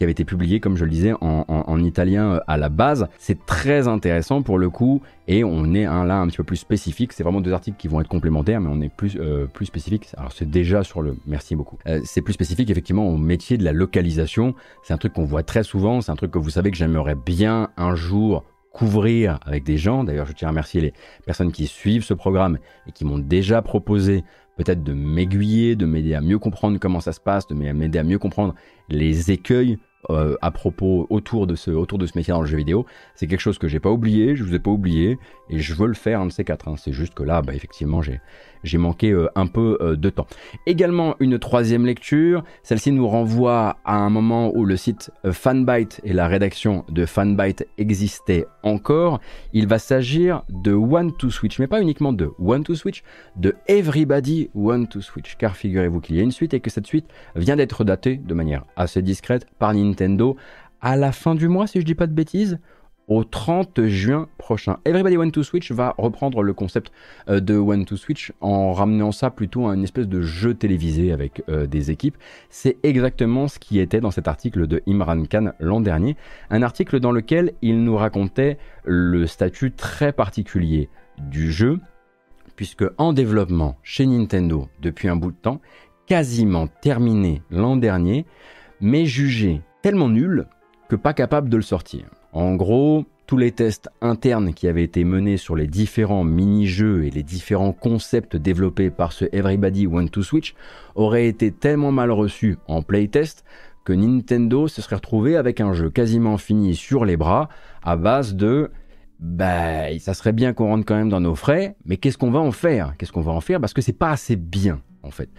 qui avait été publié, comme je le disais, en, italien euh, à la base. C'est très intéressant pour le coup, et on est un, là un petit peu plus spécifique. C'est vraiment deux articles qui vont être complémentaires, mais on est plus, euh, plus spécifique. Alors c'est déjà sur le... Merci beaucoup. Euh, c'est plus spécifique effectivement au métier de la localisation. C'est un truc qu'on voit très souvent, c'est un truc que vous savez que j'aimerais bien un jour couvrir avec des gens. D'ailleurs, je tiens à remercier les personnes qui suivent ce programme et qui m'ont déjà proposé peut-être de m'aiguiller, de m'aider à mieux comprendre comment ça se passe, de m'aider à mieux comprendre les écueils euh, à propos autour de ce autour de ce métier dans le jeu vidéo. C'est quelque chose que j'ai pas oublié, je vous ai pas oublié et je veux le faire un de ces quatre. Hein. C'est juste que là, bah, effectivement, j'ai j'ai manqué euh, un peu euh, de temps. Également une troisième lecture, celle-ci nous renvoie à un moment où le site euh, Fanbyte et la rédaction de Fanbyte existaient encore. Il va s'agir de One to Switch, mais pas uniquement de One to Switch, de Everybody One to Switch, car figurez-vous qu'il y a une suite et que cette suite vient d'être datée de manière assez discrète par Nintendo à la fin du mois, si je dis pas de bêtises au 30 juin prochain. Everybody Want to Switch va reprendre le concept euh, de One to Switch en ramenant ça plutôt à une espèce de jeu télévisé avec euh, des équipes. C'est exactement ce qui était dans cet article de Imran Khan l'an dernier, un article dans lequel il nous racontait le statut très particulier du jeu, puisque en développement chez Nintendo depuis un bout de temps, quasiment terminé l'an dernier, mais jugé tellement nul que pas capable de le sortir. En gros, tous les tests internes qui avaient été menés sur les différents mini-jeux et les différents concepts développés par ce Everybody Want to Switch auraient été tellement mal reçus en playtest que Nintendo se serait retrouvé avec un jeu quasiment fini sur les bras à base de bah ça serait bien qu'on rentre quand même dans nos frais, mais qu'est-ce qu'on va en faire? Qu'est-ce qu'on va en faire? Parce que c'est pas assez bien en fait.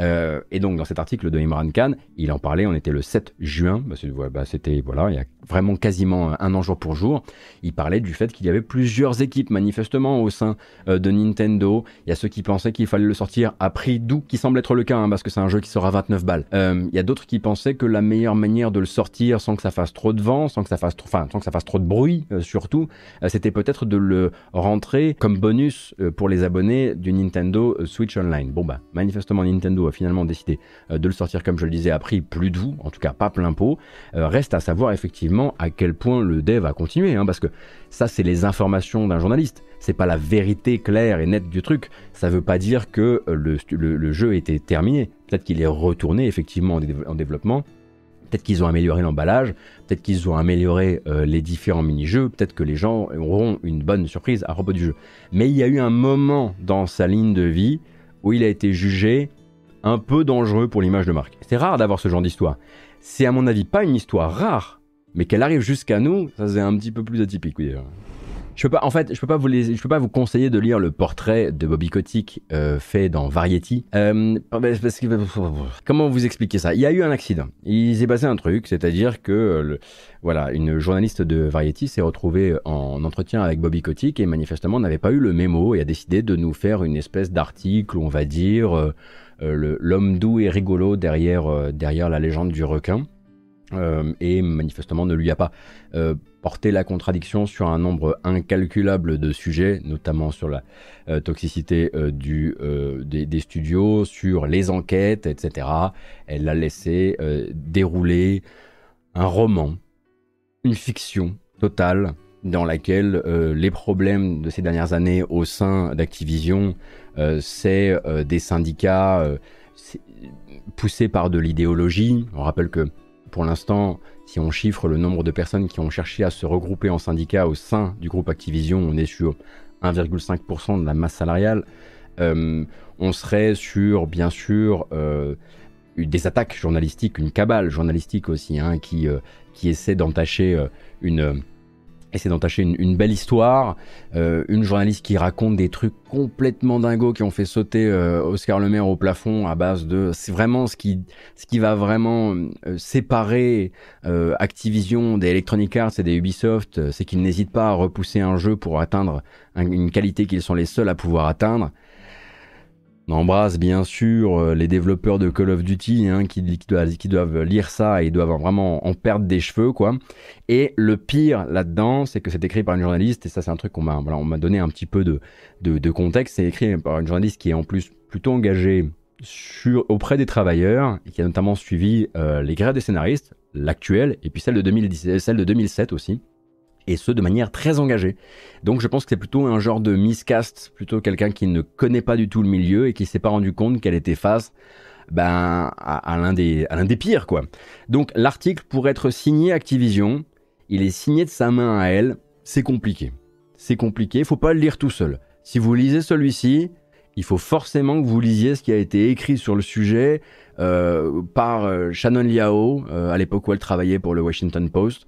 Euh, et donc dans cet article de Imran Khan, il en parlait, on était le 7 juin, bah, bah, c'était voilà, il y a vraiment quasiment un an jour pour jour. Il parlait du fait qu'il y avait plusieurs équipes manifestement au sein euh, de Nintendo. Il y a ceux qui pensaient qu'il fallait le sortir à prix doux, qui semble être le cas, hein, parce que c'est un jeu qui sera 29 balles. Euh, il y a d'autres qui pensaient que la meilleure manière de le sortir sans que ça fasse trop de vent, sans que ça fasse trop, enfin, sans que ça fasse trop de bruit, surtout, c'était peut-être de le rentrer comme bonus pour les abonnés du Nintendo Switch Online. Bon bah, manifestement Nintendo a finalement décidé euh, de le sortir, comme je le disais, à prix plus doux, en tout cas pas plein pot. Euh, reste à savoir effectivement à quel point le dev a continué, hein, parce que ça, c'est les informations d'un journaliste. C'est pas la vérité claire et nette du truc. Ça veut pas dire que euh, le, jeu était terminé. Peut-être qu'il est retourné effectivement en, développement. Peut-être qu'ils ont amélioré l'emballage, peut-être qu'ils ont amélioré les différents mini-jeux, peut-être que les gens auront une bonne surprise à propos du jeu. Mais il y a eu un moment dans sa ligne de vie où il a été jugé un peu dangereux pour l'image de marque. C'est rare d'avoir ce genre d'histoire. C'est à mon avis pas une histoire rare, mais qu'elle arrive jusqu'à nous, ça c'est un petit peu plus atypique. Oui, je peux pas, en fait, je peux pas vous je peux pas vous conseiller de lire le portrait de Bobby Kotick euh, fait dans Variety. Euh, comment vous expliquer ça? Il y a eu un accident. Il s'est passé un truc, c'est-à-dire que euh, voilà, une journaliste de Variety s'est retrouvée en entretien avec Bobby Kotick et manifestement n'avait pas eu le mémo et a décidé de nous faire une espèce d'article, on va dire l'homme doux et rigolo derrière derrière la légende du requin. et manifestement ne lui a pas porter la contradiction sur un nombre incalculable de sujets, notamment sur la euh, toxicité euh, euh, des, studios, sur les enquêtes, etc. Elle a laissé dérouler un roman, une fiction totale dans laquelle les problèmes de ces dernières années au sein d'Activision, c'est des syndicats poussés par de l'idéologie. On rappelle que pour l'instant, si on chiffre le nombre de personnes qui ont cherché à se regrouper en syndicat au sein du groupe Activision, on est sur 1,5% de la masse salariale. Euh, on serait sur, bien sûr, euh, des attaques journalistiques, une cabale journalistique aussi, hein, qui, euh, qui essaie d'entacher une, essaie d'entacher une, belle histoire, euh, une journaliste qui raconte des trucs complètement dingos qui ont fait sauter euh, Oscar Le Maire au plafond à base de c'est vraiment ce qui ce qui va vraiment euh, séparer Activision des Electronic Arts et des Ubisoft, c'est qu'ils n'hésitent pas à repousser un jeu pour atteindre une qualité qu'ils sont les seuls à pouvoir atteindre. On embrasse bien sûr euh, les développeurs de Call of Duty hein, qui, doivent, lire ça et doivent vraiment en perdre des cheveux quoi. Et le pire là-dedans, c'est que c'est écrit par une journaliste et ça c'est un truc qu'on m'a on m'a donné un petit peu de, contexte. C'est écrit par une journaliste qui est en plus plutôt engagée auprès des travailleurs et qui a notamment suivi euh, les grèves des scénaristes, l'actuelle et puis celle de, 2010, celle de 2007 aussi et ce de manière très engagée. Donc je pense que c'est plutôt un genre de miscast, plutôt quelqu'un qui ne connaît pas du tout le milieu et qui s'est pas rendu compte qu'elle était face ben, à, l'un des, pires quoi. Donc l'article pour être signé Activision, il est signé de sa main à elle, c'est compliqué. C'est compliqué, faut pas le lire tout seul. Si vous lisez celui-ci, il faut forcément que vous lisiez ce qui a été écrit sur le sujet euh, par euh, Shannon Liao, euh, à l'époque où elle travaillait pour le Washington Post,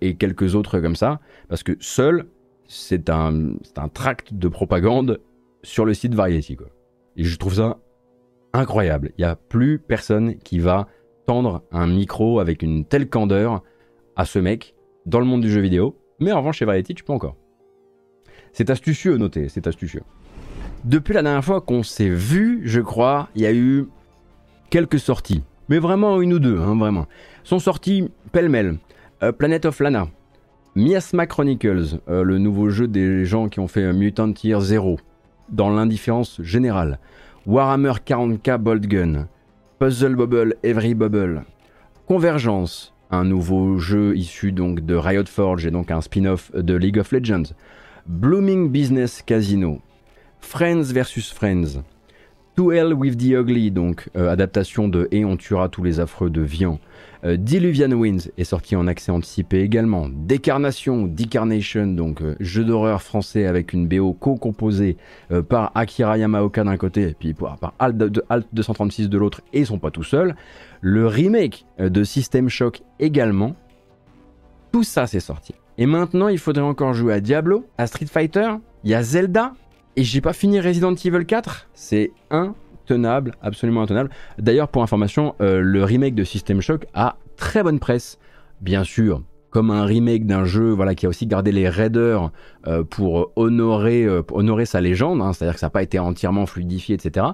et quelques autres comme ça, parce que seul, c'est un, un tract de propagande sur le site Variety. Quoi. Et je trouve ça incroyable. Il n'y a plus personne qui va tendre un micro avec une telle candeur à ce mec dans le monde du jeu vidéo. Mais en revanche, chez Variety, tu peux encore. C'est astucieux, notez, c'est astucieux. Depuis la dernière fois qu'on s'est vu, je crois, il y a eu quelques sorties. Mais vraiment une ou deux, hein, vraiment. Sont sorties pêle-mêle. Euh, Planet of Lana. Miasma Chronicles, euh, le nouveau jeu des gens qui ont fait Mutant Year Zero. Dans l'indifférence générale. Warhammer 40k Bolt Gun. Puzzle Bubble Every Bubble. Convergence, un nouveau jeu issu donc de Riot Forge et donc un spin-off de League of Legends. Blooming Business Casino. Friends vs Friends. To Hell with the Ugly, donc euh, adaptation de Et on tuera tous les affreux de Vian. Euh, Diluvian Winds est sorti en accès anticipé également. Décarnation, Decarnation, donc euh, jeu d'horreur français avec une BO co-composée par Akira Yamaoka d'un côté et puis par Alt, 236 de l'autre et ils sont pas tout seuls. Le remake de System Shock également. Tout ça c'est sorti. Et maintenant il faudrait encore jouer à Diablo, à Street Fighter, il y a Zelda, et j'ai pas fini Resident Evil 4. C'est intenable, absolument intenable. D'ailleurs, pour information, euh, le remake de System Shock a très bonne presse. Bien sûr, comme un remake d'un jeu voilà, qui a aussi gardé les raiders euh, pour honorer, euh, honorer sa légende, hein, c'est-à-dire que ça n'a pas été entièrement fluidifié, etc.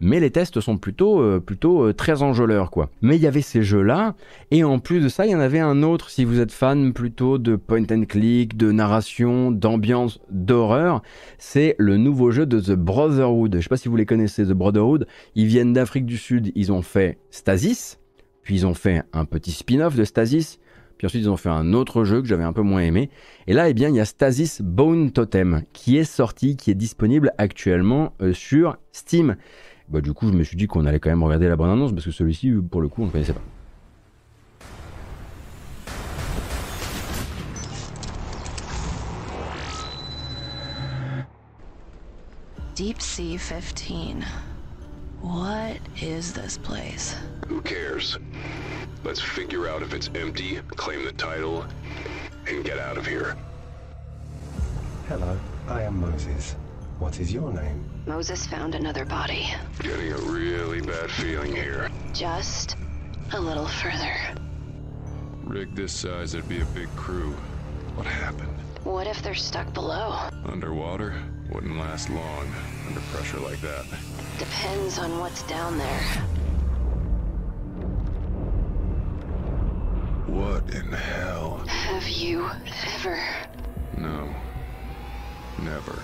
Mais les tests sont plutôt, euh, plutôt très enjôleurs. Quoi. Mais il y avait ces jeux-là, et en plus de ça, il y en avait un autre, si vous êtes fan plutôt de point and click, de narration, d'ambiance, d'horreur, c'est le nouveau jeu de The Brotherhood. Je ne sais pas si vous les connaissez, The Brotherhood. Ils viennent d'Afrique du Sud, ils ont fait Stasis, puis ils ont fait un petit spin-off de Stasis, puis ensuite, ils ont fait un autre jeu que j'avais un peu moins aimé. Et là, eh bien, il y a Stasis Bone Totem qui est sorti, qui est disponible actuellement euh, sur Steam. Bah, du coup, je me suis dit qu'on allait quand même regarder la bonne annonce parce que celui-ci, pour le coup, on ne connaissait pas. Deep Sea 15. What is this place? Who cares? Let's figure out if it's empty, claim the title, and get out of here. Hello, I am Moses. What is your name? Moses found another body. Getting a really bad feeling here. Just a little further. Rig this size, it'd be a big crew. What happened? What if they're stuck below? Underwater? Wouldn't last long, under pressure like that. Depends on what's down there. What in hell? Have you ever? No. Never.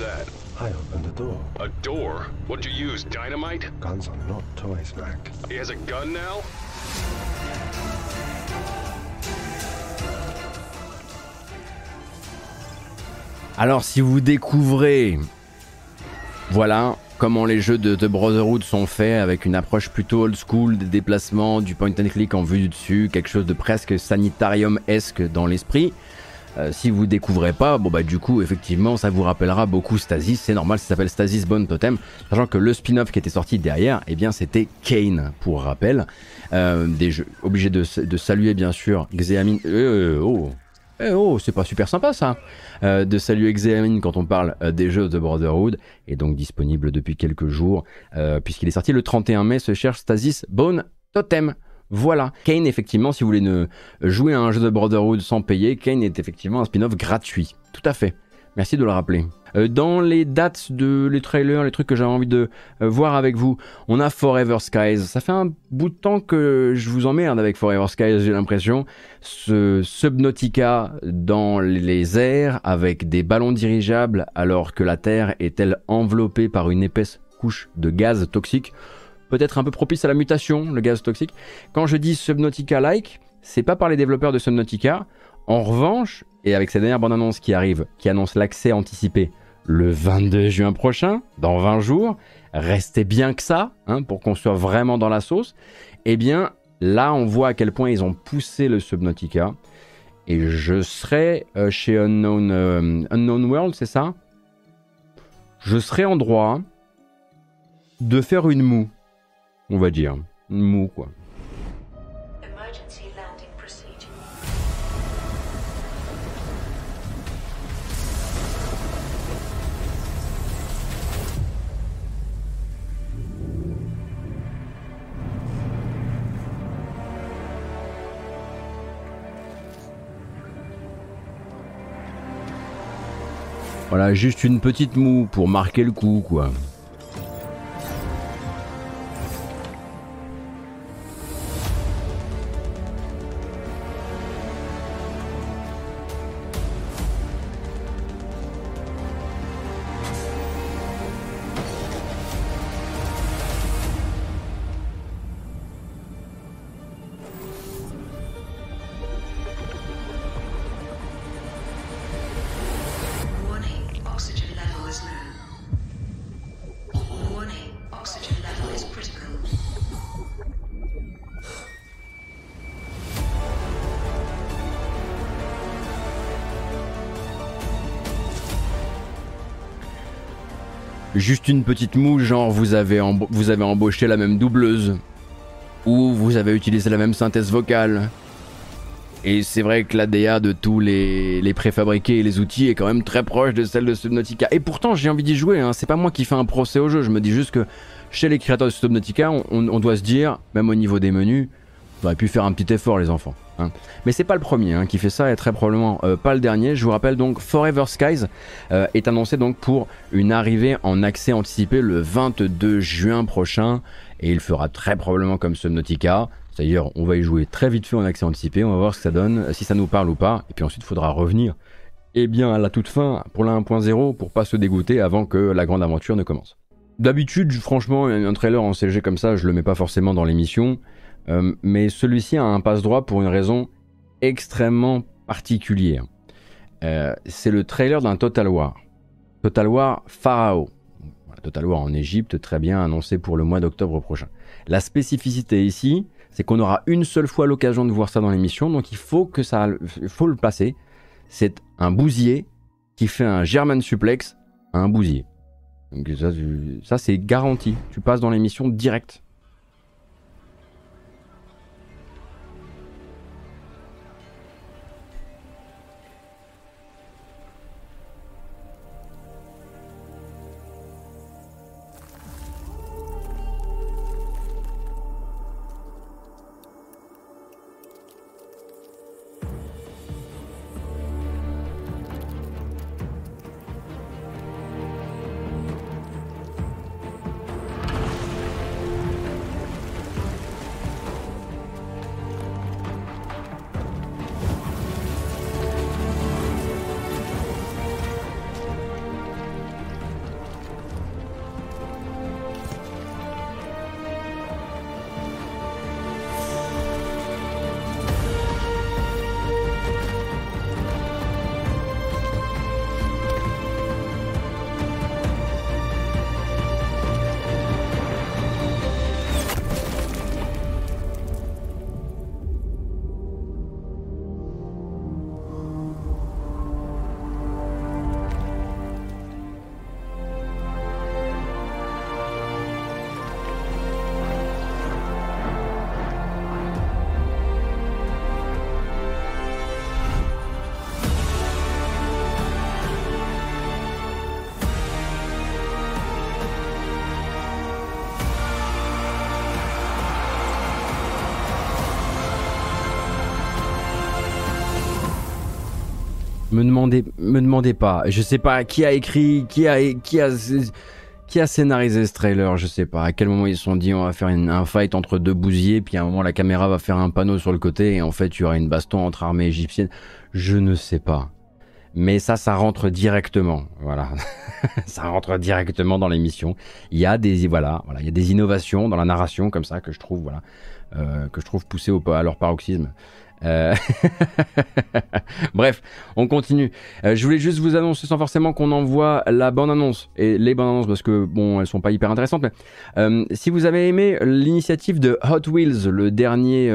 That? I opened a door. A door? What'd you use, dynamite? Guns are not toys, Mac. He has a gun now? Alors si vous découvrez, voilà, comment les jeux de The Brotherhood sont faits avec une approche plutôt old school des déplacements, du point and click en vue du dessus, quelque chose de presque sanitarium-esque dans l'esprit. Euh, si vous découvrez pas, bon bah du coup effectivement ça vous rappellera beaucoup Stasis, c'est normal, ça s'appelle Stasis Bone Totem, sachant que le spin-off qui était sorti derrière, eh bien c'était Kane pour rappel. Euh, de, saluer bien sûr Xeamine. Euh, oh, eh oh, c'est pas super sympa ça. de saluer Xeamine quand on parle des jeux de Brotherhood, et donc disponible depuis quelques jours, puisqu'il est sorti le 31 mai, se cherche Stasis Bone Totem. Voilà. Kane, effectivement, si vous voulez jouer à un jeu de Brotherhood sans payer, Kane est effectivement un spin-off gratuit. Tout à fait. Merci de le rappeler. Euh, dans les dates de les trailers, les trucs que j'avais envie de euh, voir avec vous, on a Forever Skies. Ça fait un bout de temps que je vous emmerde avec Forever Skies, j'ai l'impression. Ce Subnautica dans les airs avec des ballons dirigeables alors que la Terre est-elle enveloppée par une épaisse couche de gaz toxique? Peut-être un peu propice à la mutation, le gaz toxique. Quand je dis Subnautica-like, c'est pas par les développeurs de Subnautica. En revanche, et avec cette dernière bande-annonce qui arrive, qui annonce l'accès anticipé le 22 juin prochain, dans 20 jours, restez bien que ça, hein, pour qu'on soit vraiment dans la sauce, eh bien, là, on voit à quel point ils ont poussé le Subnautica. Et je serai euh, chez Unknown, euh, Unknown World, c'est ça? Je serai en droit de faire une moue on va dire. Mou, quoi. Voilà, juste une petite moue pour marquer le coup, quoi. Juste une petite moue, genre vous avez, embauché la même doubleuse. Ou vous avez utilisé la même synthèse vocale. Et c'est vrai que l'ADA de tous les, les, préfabriqués et les outils est quand même très proche de celle de Subnautica. Et pourtant, j'ai envie d'y jouer, hein. c'est pas moi qui fais un procès au jeu, je me dis juste que chez les créateurs de Subnautica, on, on doit se dire, même au niveau des menus, on aurait pu faire un petit effort, les enfants. Hein. Mais c'est pas le premier hein, qui fait ça et très probablement euh, pas le dernier. Je vous rappelle donc Forever Skies euh, est annoncé donc pour une arrivée en accès anticipé le 22 juin prochain et il fera très probablement comme Subnautica. D'ailleurs, on va y jouer très vite fait en accès anticipé, on va voir ce que ça donne, si ça nous parle ou pas, et puis ensuite il faudra revenir eh bien à la toute fin pour la 1.0 pour pas se dégoûter avant que la grande aventure ne commence. D'habitude, franchement, un trailer en CG comme ça, je le mets pas forcément dans l'émission. Euh, mais celui-ci a un passe-droit pour une raison extrêmement particulière. Euh, c'est le trailer d'un Total War. Total War Pharaoh. Total War en Égypte, très bien annoncé pour le mois d'octobre prochain. La spécificité ici, c'est qu'on aura une seule fois l'occasion de voir ça dans l'émission, donc il faut que ça, faut le passer. C'est un bousier qui fait un German suplex à un bousier. Ça, ça c'est garanti. Tu passes dans l'émission direct. Me demandez, me demandez pas. Je sais pas qui a écrit, qui a, qui a, qui a scénarisé ce trailer. Je sais pas. À quel moment ils se sont dit on va faire un fight entre deux bousiers, puis à un moment la caméra va faire un panneau sur le côté et en fait il y aura une baston entre armées égyptiennes. Je ne sais pas. Mais ça, ça rentre directement. Voilà, ça rentre directement dans l'émission. Il y a des voilà, voilà, il y a des innovations dans la narration comme ça que je trouve voilà, euh, que je trouve poussées au, à leur paroxysme. Euh, bref, on continue. Euh, je voulais juste vous annoncer sans forcément qu'on envoie la bande-annonce et les bandes-annonces parce que bon, elles sont pas hyper intéressantes. Mais euh, si vous avez aimé l'initiative de Hot Wheels, le dernier,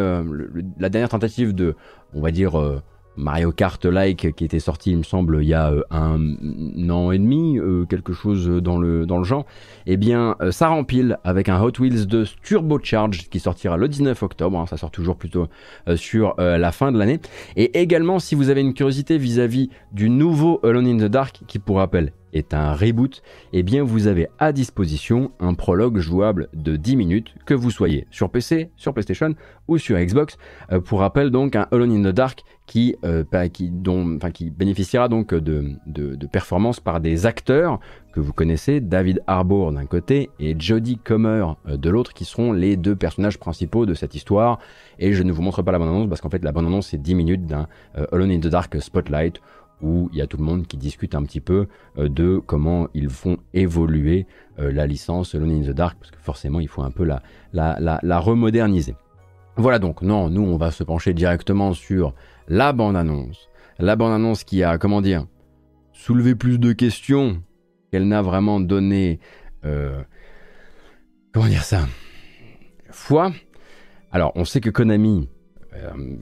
la dernière tentative de, on va dire Mario Kart-like qui était sorti, il me semble, il y a euh, un an et demi, euh, quelque chose dans le, dans le genre, eh bien, euh, ça rempile avec un Hot Wheels de Turbo Charge qui sortira le 19 octobre. Hein, ça sort toujours plutôt sur la fin de l'année. Et également, si vous avez une curiosité vis-à-vis du nouveau Alone in the Dark, qui pour rappel est un reboot, eh bien vous avez à disposition un prologue jouable de 10 minutes, que vous soyez sur PC, sur PlayStation ou sur Xbox. Euh, pour rappel donc un Alone in the Dark qui, euh, qui, dont, qui bénéficiera donc de, de, performances par des acteurs que vous connaissez, David Harbour d'un côté et Jodie Comer euh, de l'autre, qui seront les deux personnages principaux de cette histoire. Et je ne vous montre pas la bande-annonce parce qu'en fait la bande-annonce c'est 10 minutes d'un Alone in the Dark Spotlight où il y a tout le monde qui discute un petit peu euh, de comment ils font évoluer euh, la licence Alone in the Dark, parce que forcément il faut un peu la, remoderniser. Voilà donc, non, nous on va se pencher directement sur la bande-annonce. La bande-annonce qui a, comment dire, soulevé plus de questions qu'elle n'a vraiment donné... Euh, comment dire ça Foi. Alors on sait que Konami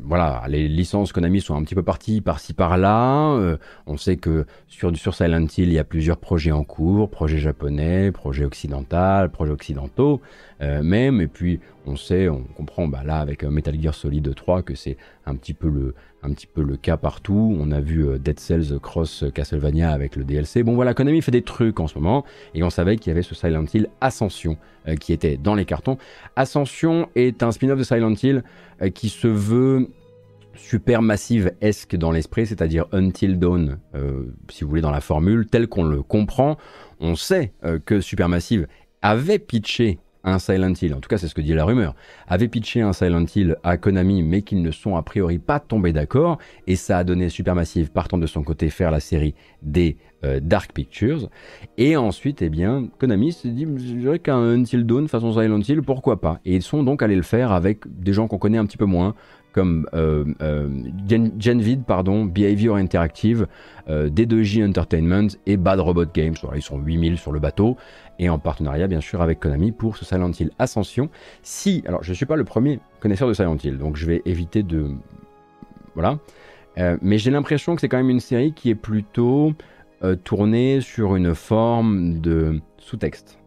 voilà, les licences Konami sont un petit peu parties par-ci par-là. Euh, on sait que sur, sur Silent Hill, il y a plusieurs projets en cours, projets japonais, projets occidentaux, projets occidentaux euh, même. Et puis on sait, on comprend bah, là avec Metal Gear Solid 3 que c'est un petit peu le, un petit peu le cas partout. On a vu Dead Cells Cross Castlevania avec le DLC. Bon voilà, Konami fait des trucs en ce moment et on savait qu'il y avait ce Silent Hill Ascension qui était dans les cartons. Ascension est un spin-off de Silent Hill euh, qui se veut super massive-esque dans l'esprit, c'est-à-dire Until Dawn, euh, si vous voulez, dans la formule, telle qu'on le comprend. On sait euh, que Supermassive avait pitché un Silent Hill, en tout cas c'est ce que dit la rumeur, avait pitché un Silent Hill à Konami, mais qu'ils ne sont a priori pas tombés d'accord, et ça a donné Supermassive partant de son côté faire la série des Dark Pictures, et ensuite, eh bien, Konami s'est dit, je dirais qu'un Until Dawn façon Silent Hill, pourquoi pas, et ils sont donc allés le faire avec des gens qu'on connaît un petit peu moins, comme euh, euh, Genvid, pardon, Behavior Interactive, euh, D2J Entertainment et Bad Robot Games. Ils sont 8000 sur le bateau et en partenariat bien sûr avec Konami pour ce Silent Hill Ascension. Si, alors je ne suis pas le premier connaisseur de Silent Hill, donc je vais éviter de... Voilà. Mais j'ai l'impression que c'est quand même une série qui est plutôt tournée sur une forme de sous-texte.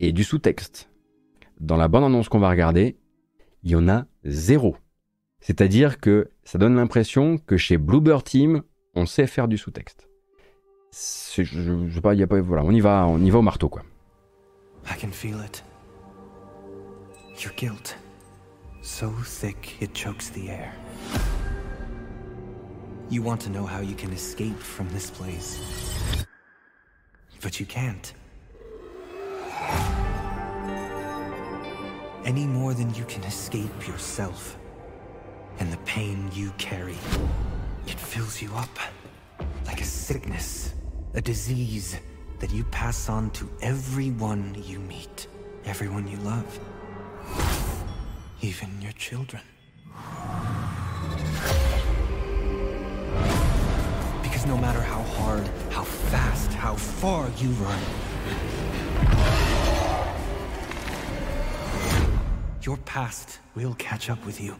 Et du sous-texte, dans la bande-annonce qu'on va regarder, il y en a zéro. C'est-à-dire que ça donne l'impression que chez Bluebird Team, on sait faire du sous-texte. Je, je, sais pas, y a pas, voilà, on y va, on y va au marteau quoi. I can feel it. Your guilt, so thick it chokes the air. You want to know how you can escape from this place, but you can't. Any more than you can escape yourself and the pain you carry. It fills you up like a sickness, a disease that you pass on to everyone you meet, everyone you love, even your children. Because no matter how hard, how fast, how far you run, your past will catch up with you.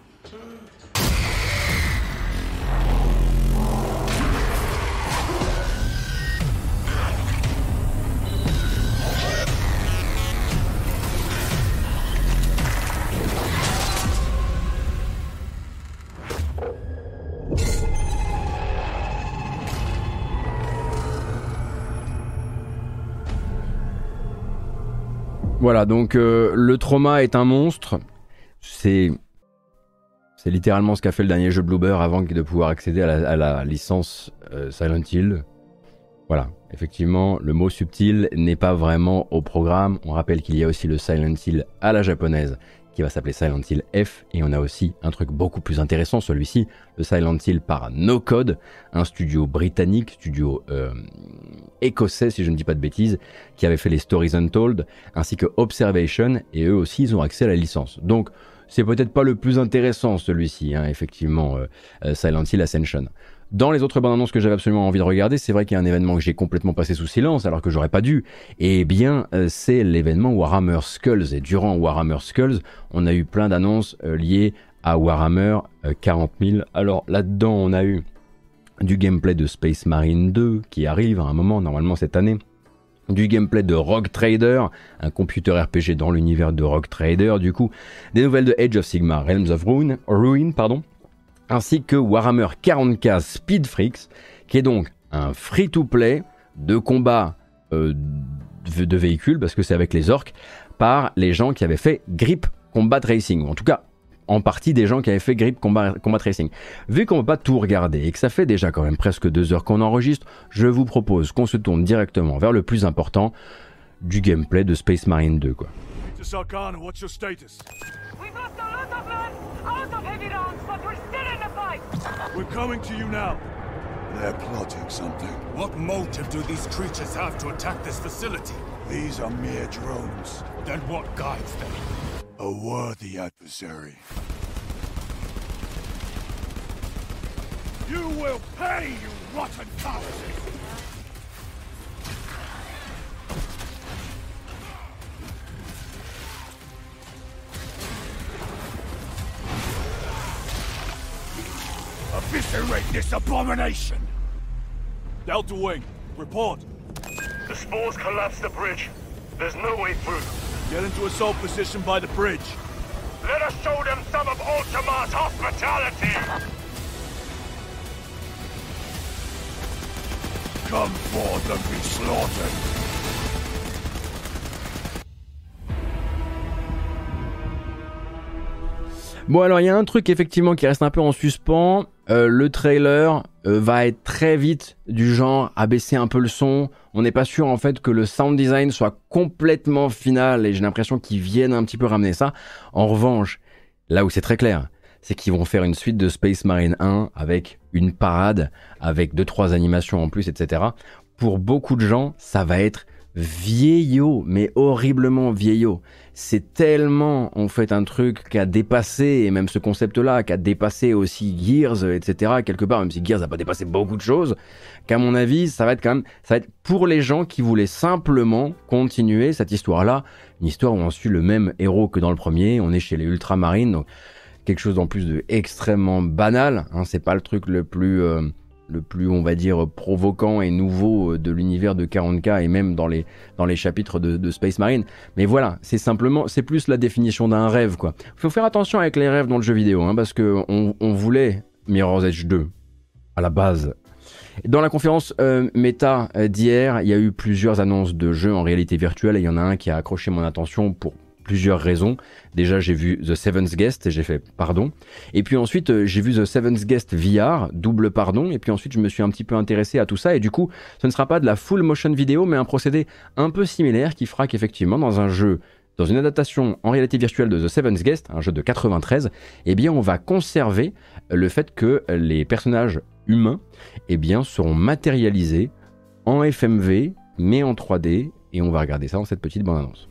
Voilà, donc euh, le trauma est un monstre. C'est C'est littéralement ce qu'a fait le dernier jeu Bloober avant de pouvoir accéder à la, licence euh, Silent Hill. Voilà, effectivement, le mot subtil n'est pas vraiment au programme. On rappelle qu'il y a aussi le Silent Hill à la japonaise qui va s'appeler Silent Hill F et on a aussi un truc beaucoup plus intéressant, celui-ci, le Silent Hill par No Code, un studio britannique, studio euh, écossais si je ne dis pas de bêtises, qui avait fait les Stories Untold ainsi que Observation et eux aussi ils ont accès à la licence. Donc c'est peut-être pas le plus intéressant celui-ci, hein, effectivement, euh, euh, Silent Hill Ascension. Dans les autres bandes annonces que j'avais absolument envie de regarder, c'est vrai qu'il y a un événement que j'ai complètement passé sous silence alors que j'aurais pas dû. Eh bien, euh, c'est l'événement Warhammer Skulls. Et durant Warhammer Skulls, on a eu plein d'annonces liées à Warhammer 40 000. Alors là-dedans, on a eu du gameplay de Space Marine 2 qui arrive à un moment, normalement cette année du gameplay de Rogue Trader, un computer RPG dans l'univers de Rogue Trader, du coup, des nouvelles de Age of Sigmar, Realms of Ruin, Ruin pardon, ainsi que Warhammer 40k Speed Freaks, qui est donc un free-to-play de combat euh, de véhicules, parce que c'est avec les orques, par les gens qui avaient fait Grip Combat Racing, ou en tout cas en partie des gens qui avaient fait Grip Combat, Combat Racing. Vu qu'on ne peut pas tout regarder et que ça fait déjà quand même presque deux heures qu'on enregistre, je vous propose qu'on se tourne directement vers le plus important du gameplay de Space Marine 2. Quoi. We're coming to you now. They're plotting something. What motive do these creatures have to attack this facility? These are mere drones. Then what guides them? A worthy adversary. You will pay, you rotten cowards! Eviscerate this abomination! Delta Wing, report. The spores collapsed the bridge. There's no way through. Get into assault position by the bridge. Let us show them some of Ultima's hospitality! Come forth and be slaughtered! Bon alors il y a un truc effectivement qui reste un peu en suspens. Euh, le trailer euh, va être très vite du genre à baisser un peu le son. On n'est pas sûr en fait que le sound design soit complètement final et j'ai l'impression qu'ils viennent un petit peu ramener ça. En revanche, là où c'est très clair, c'est qu'ils vont faire une suite de Space Marine 1 avec une parade, avec deux trois animations en plus, etc. Pour beaucoup de gens, ça va être vieillot, mais horriblement vieillot c'est tellement en fait un truc qui a dépassé, et même ce concept-là, qui a dépassé aussi Gears, etc. quelque part, même si Gears n'a pas dépassé beaucoup de choses, qu'à mon avis, ça va être quand même, ça va être pour les gens qui voulaient simplement continuer cette histoire-là, une histoire où on suit le même héros que dans le premier, on est chez les Ultramarines, donc quelque chose en plus de extrêmement banal, hein, c'est pas le truc le plus euh, le plus, on va dire, provoquant et nouveau euh, de l'univers de 40K et même dans les, dans les chapitres de, Space Marine. Mais voilà, c'est simplement, c'est plus la définition d'un rêve, quoi. Faut faire attention avec les rêves dans le jeu vidéo, hein, parce que on, voulait Mirror's Edge 2 à la base. Dans la conférence euh, méta euh, d'hier, il y a eu plusieurs annonces de jeux en réalité virtuelle et il y en a un qui a accroché mon attention pour plusieurs raisons. Déjà, j'ai vu The Seventh Guest et j'ai fait pardon. Et puis ensuite, euh, j'ai vu The Seventh Guest VR, double pardon. Et puis ensuite, je me suis un petit peu intéressé à tout ça. Et du coup, ce ne sera pas de la full motion vidéo, mais un procédé un peu similaire qui fera qu'effectivement, dans un jeu dans une adaptation en réalité virtuelle de The Seventh Guest, un jeu de 93, eh bien on va conserver le fait que les personnages humains eh bien, seront matérialisés en FMV, mais en 3D, et on va regarder ça dans cette petite bande-annonce.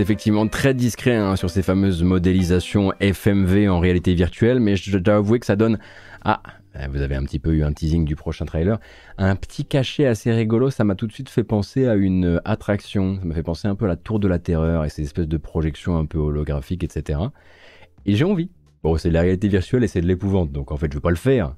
Effectivement très discret hein, sur ces fameuses modélisations FMV en réalité virtuelle, mais je dois avouer que ça donne... Ah, vous avez un petit peu eu un teasing du prochain trailer. Un petit cachet assez rigolo, ça m'a tout de suite fait penser à une attraction. Ça m'a fait penser un peu à la tour de la terreur et ces espèces de projections un peu holographiques, etc. Et j'ai envie. Bon, c'est de la réalité virtuelle et c'est de l'épouvante, donc en fait je vais pas le faire.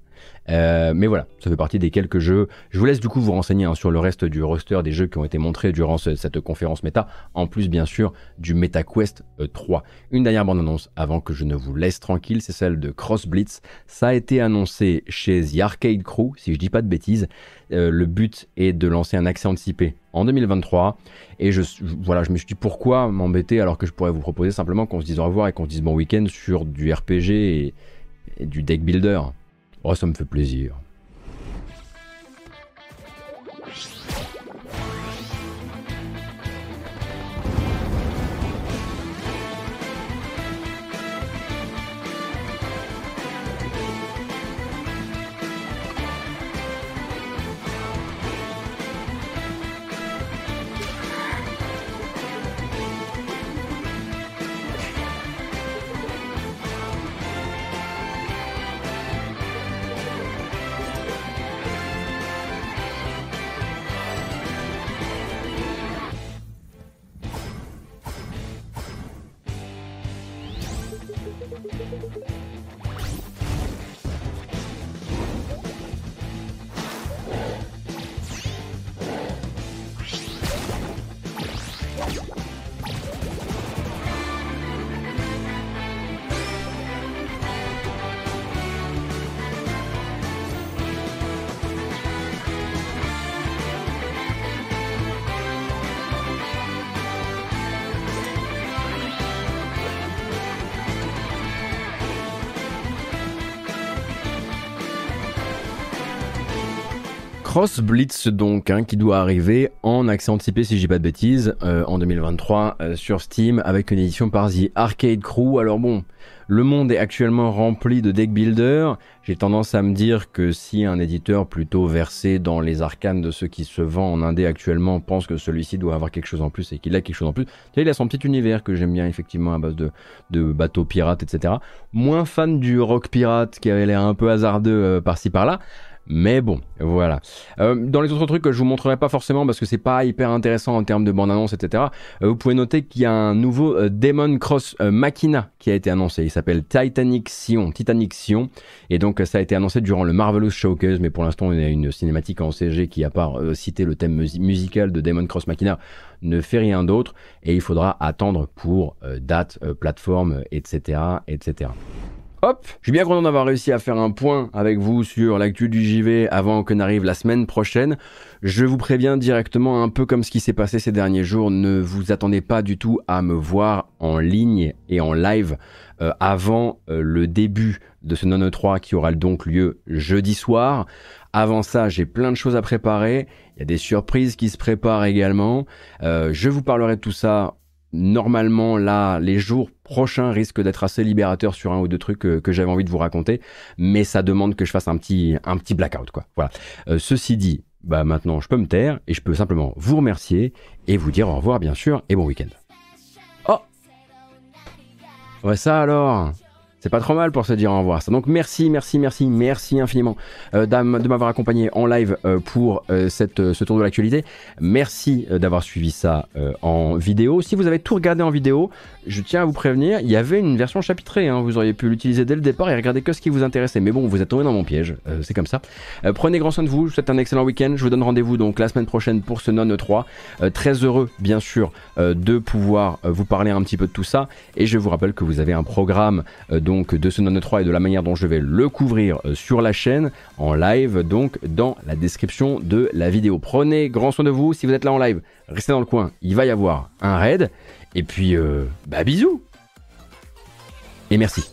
Euh, mais voilà, ça fait partie des quelques jeux. Je vous laisse du coup vous renseigner hein, sur le reste du roster des jeux qui ont été montrés durant cette conférence méta, en plus bien sûr du MetaQuest 3. Euh, Une dernière bande-annonce avant que je ne vous laisse tranquille, c'est celle de Cross Blitz. Ça a été annoncé chez The Arcade Crew, si je dis pas de bêtises. Euh, le but est de lancer un accès anticipé en 2023. Et je, voilà, je me suis dit pourquoi m'embêter alors que je pourrais vous proposer simplement qu'on se dise au revoir et qu'on se dise bon week-end sur du RPG et du deck builder? Oh, ça me fait plaisir. Cross Blitz donc, hein, qui doit arriver en accès anticipé si je dis pas de bêtises, euh, en 2023 euh, sur Steam avec une édition par The Arcade Crew. Alors bon, le monde est actuellement rempli de deck builders. J'ai tendance à me dire que si un éditeur plutôt versé dans les arcanes de ce qui se vend en indé actuellement pense que celui-ci doit avoir quelque chose en plus et qu'il a quelque chose en plus, il a son petit univers que j'aime bien effectivement à base de, de bateaux pirates, etc. Moins fan du rock pirate qui avait l'air un peu hasardeux euh, par-ci par-là. Mais bon, voilà. Euh, dans les autres trucs que je vous montrerai pas forcément parce que c'est pas hyper intéressant en termes de bande-annonce, etc. Euh, vous pouvez noter qu'il y a un nouveau euh, Demon Cross Machina qui a été annoncé. Il s'appelle Titanic Sion, Titanic Sion. Et donc ça a été annoncé durant le Marvelous Showcase, mais pour l'instant il y a une cinématique en CG qui, à part citer le thème musical de Demon Cross Machina, ne fait rien d'autre. Et il faudra attendre pour date, plateforme, etc., etc. Hop, je suis bien content d'avoir réussi à faire un point avec vous sur l'actu du JV avant que n'arrive la semaine prochaine. Je vous préviens directement, un peu comme ce qui s'est passé ces derniers jours, ne vous attendez pas du tout à me voir en ligne et en live euh, avant euh, le début de ce non 3 qui aura donc lieu jeudi soir. Avant ça, j'ai plein de choses à préparer. Il y a des surprises qui se préparent également. Euh, je vous parlerai de tout ça normalement là, les jours prochains risquent d'être assez libérateurs sur un ou deux trucs que, j'avais envie de vous raconter, mais ça demande que je fasse un petit, un petit blackout quoi. Voilà. Euh, ceci dit, bah maintenant je peux me taire et je peux simplement vous remercier et vous dire au revoir bien sûr et bon week-end. Oh Ouais ça alors c'est pas trop mal pour se dire au revoir. Donc merci, merci, merci, merci infiniment euh, de m'avoir accompagné en live euh, pour euh, ce tour de l'actualité. Merci d'avoir suivi ça en vidéo. Si vous avez tout regardé en vidéo, je tiens à vous prévenir, il y avait une version chapitrée. Hein. Vous auriez pu l'utiliser dès le départ et regarder que ce qui vous intéressait. Mais bon, vous êtes tombé dans mon piège. c'est comme ça. prenez grand soin de vous. Je vous souhaite un excellent week-end. Je vous donne rendez-vous donc la semaine prochaine pour ce Non 3. très heureux, bien sûr, de pouvoir vous parler un petit peu de tout ça. Et je vous rappelle que vous avez un programme donc de ce non 3 et de la manière dont je vais le couvrir euh, sur la chaîne en live donc dans la description de la vidéo. Prenez grand soin de vous si vous êtes là en live, restez dans le coin, il va y avoir un raid et puis euh, bah bisous et merci.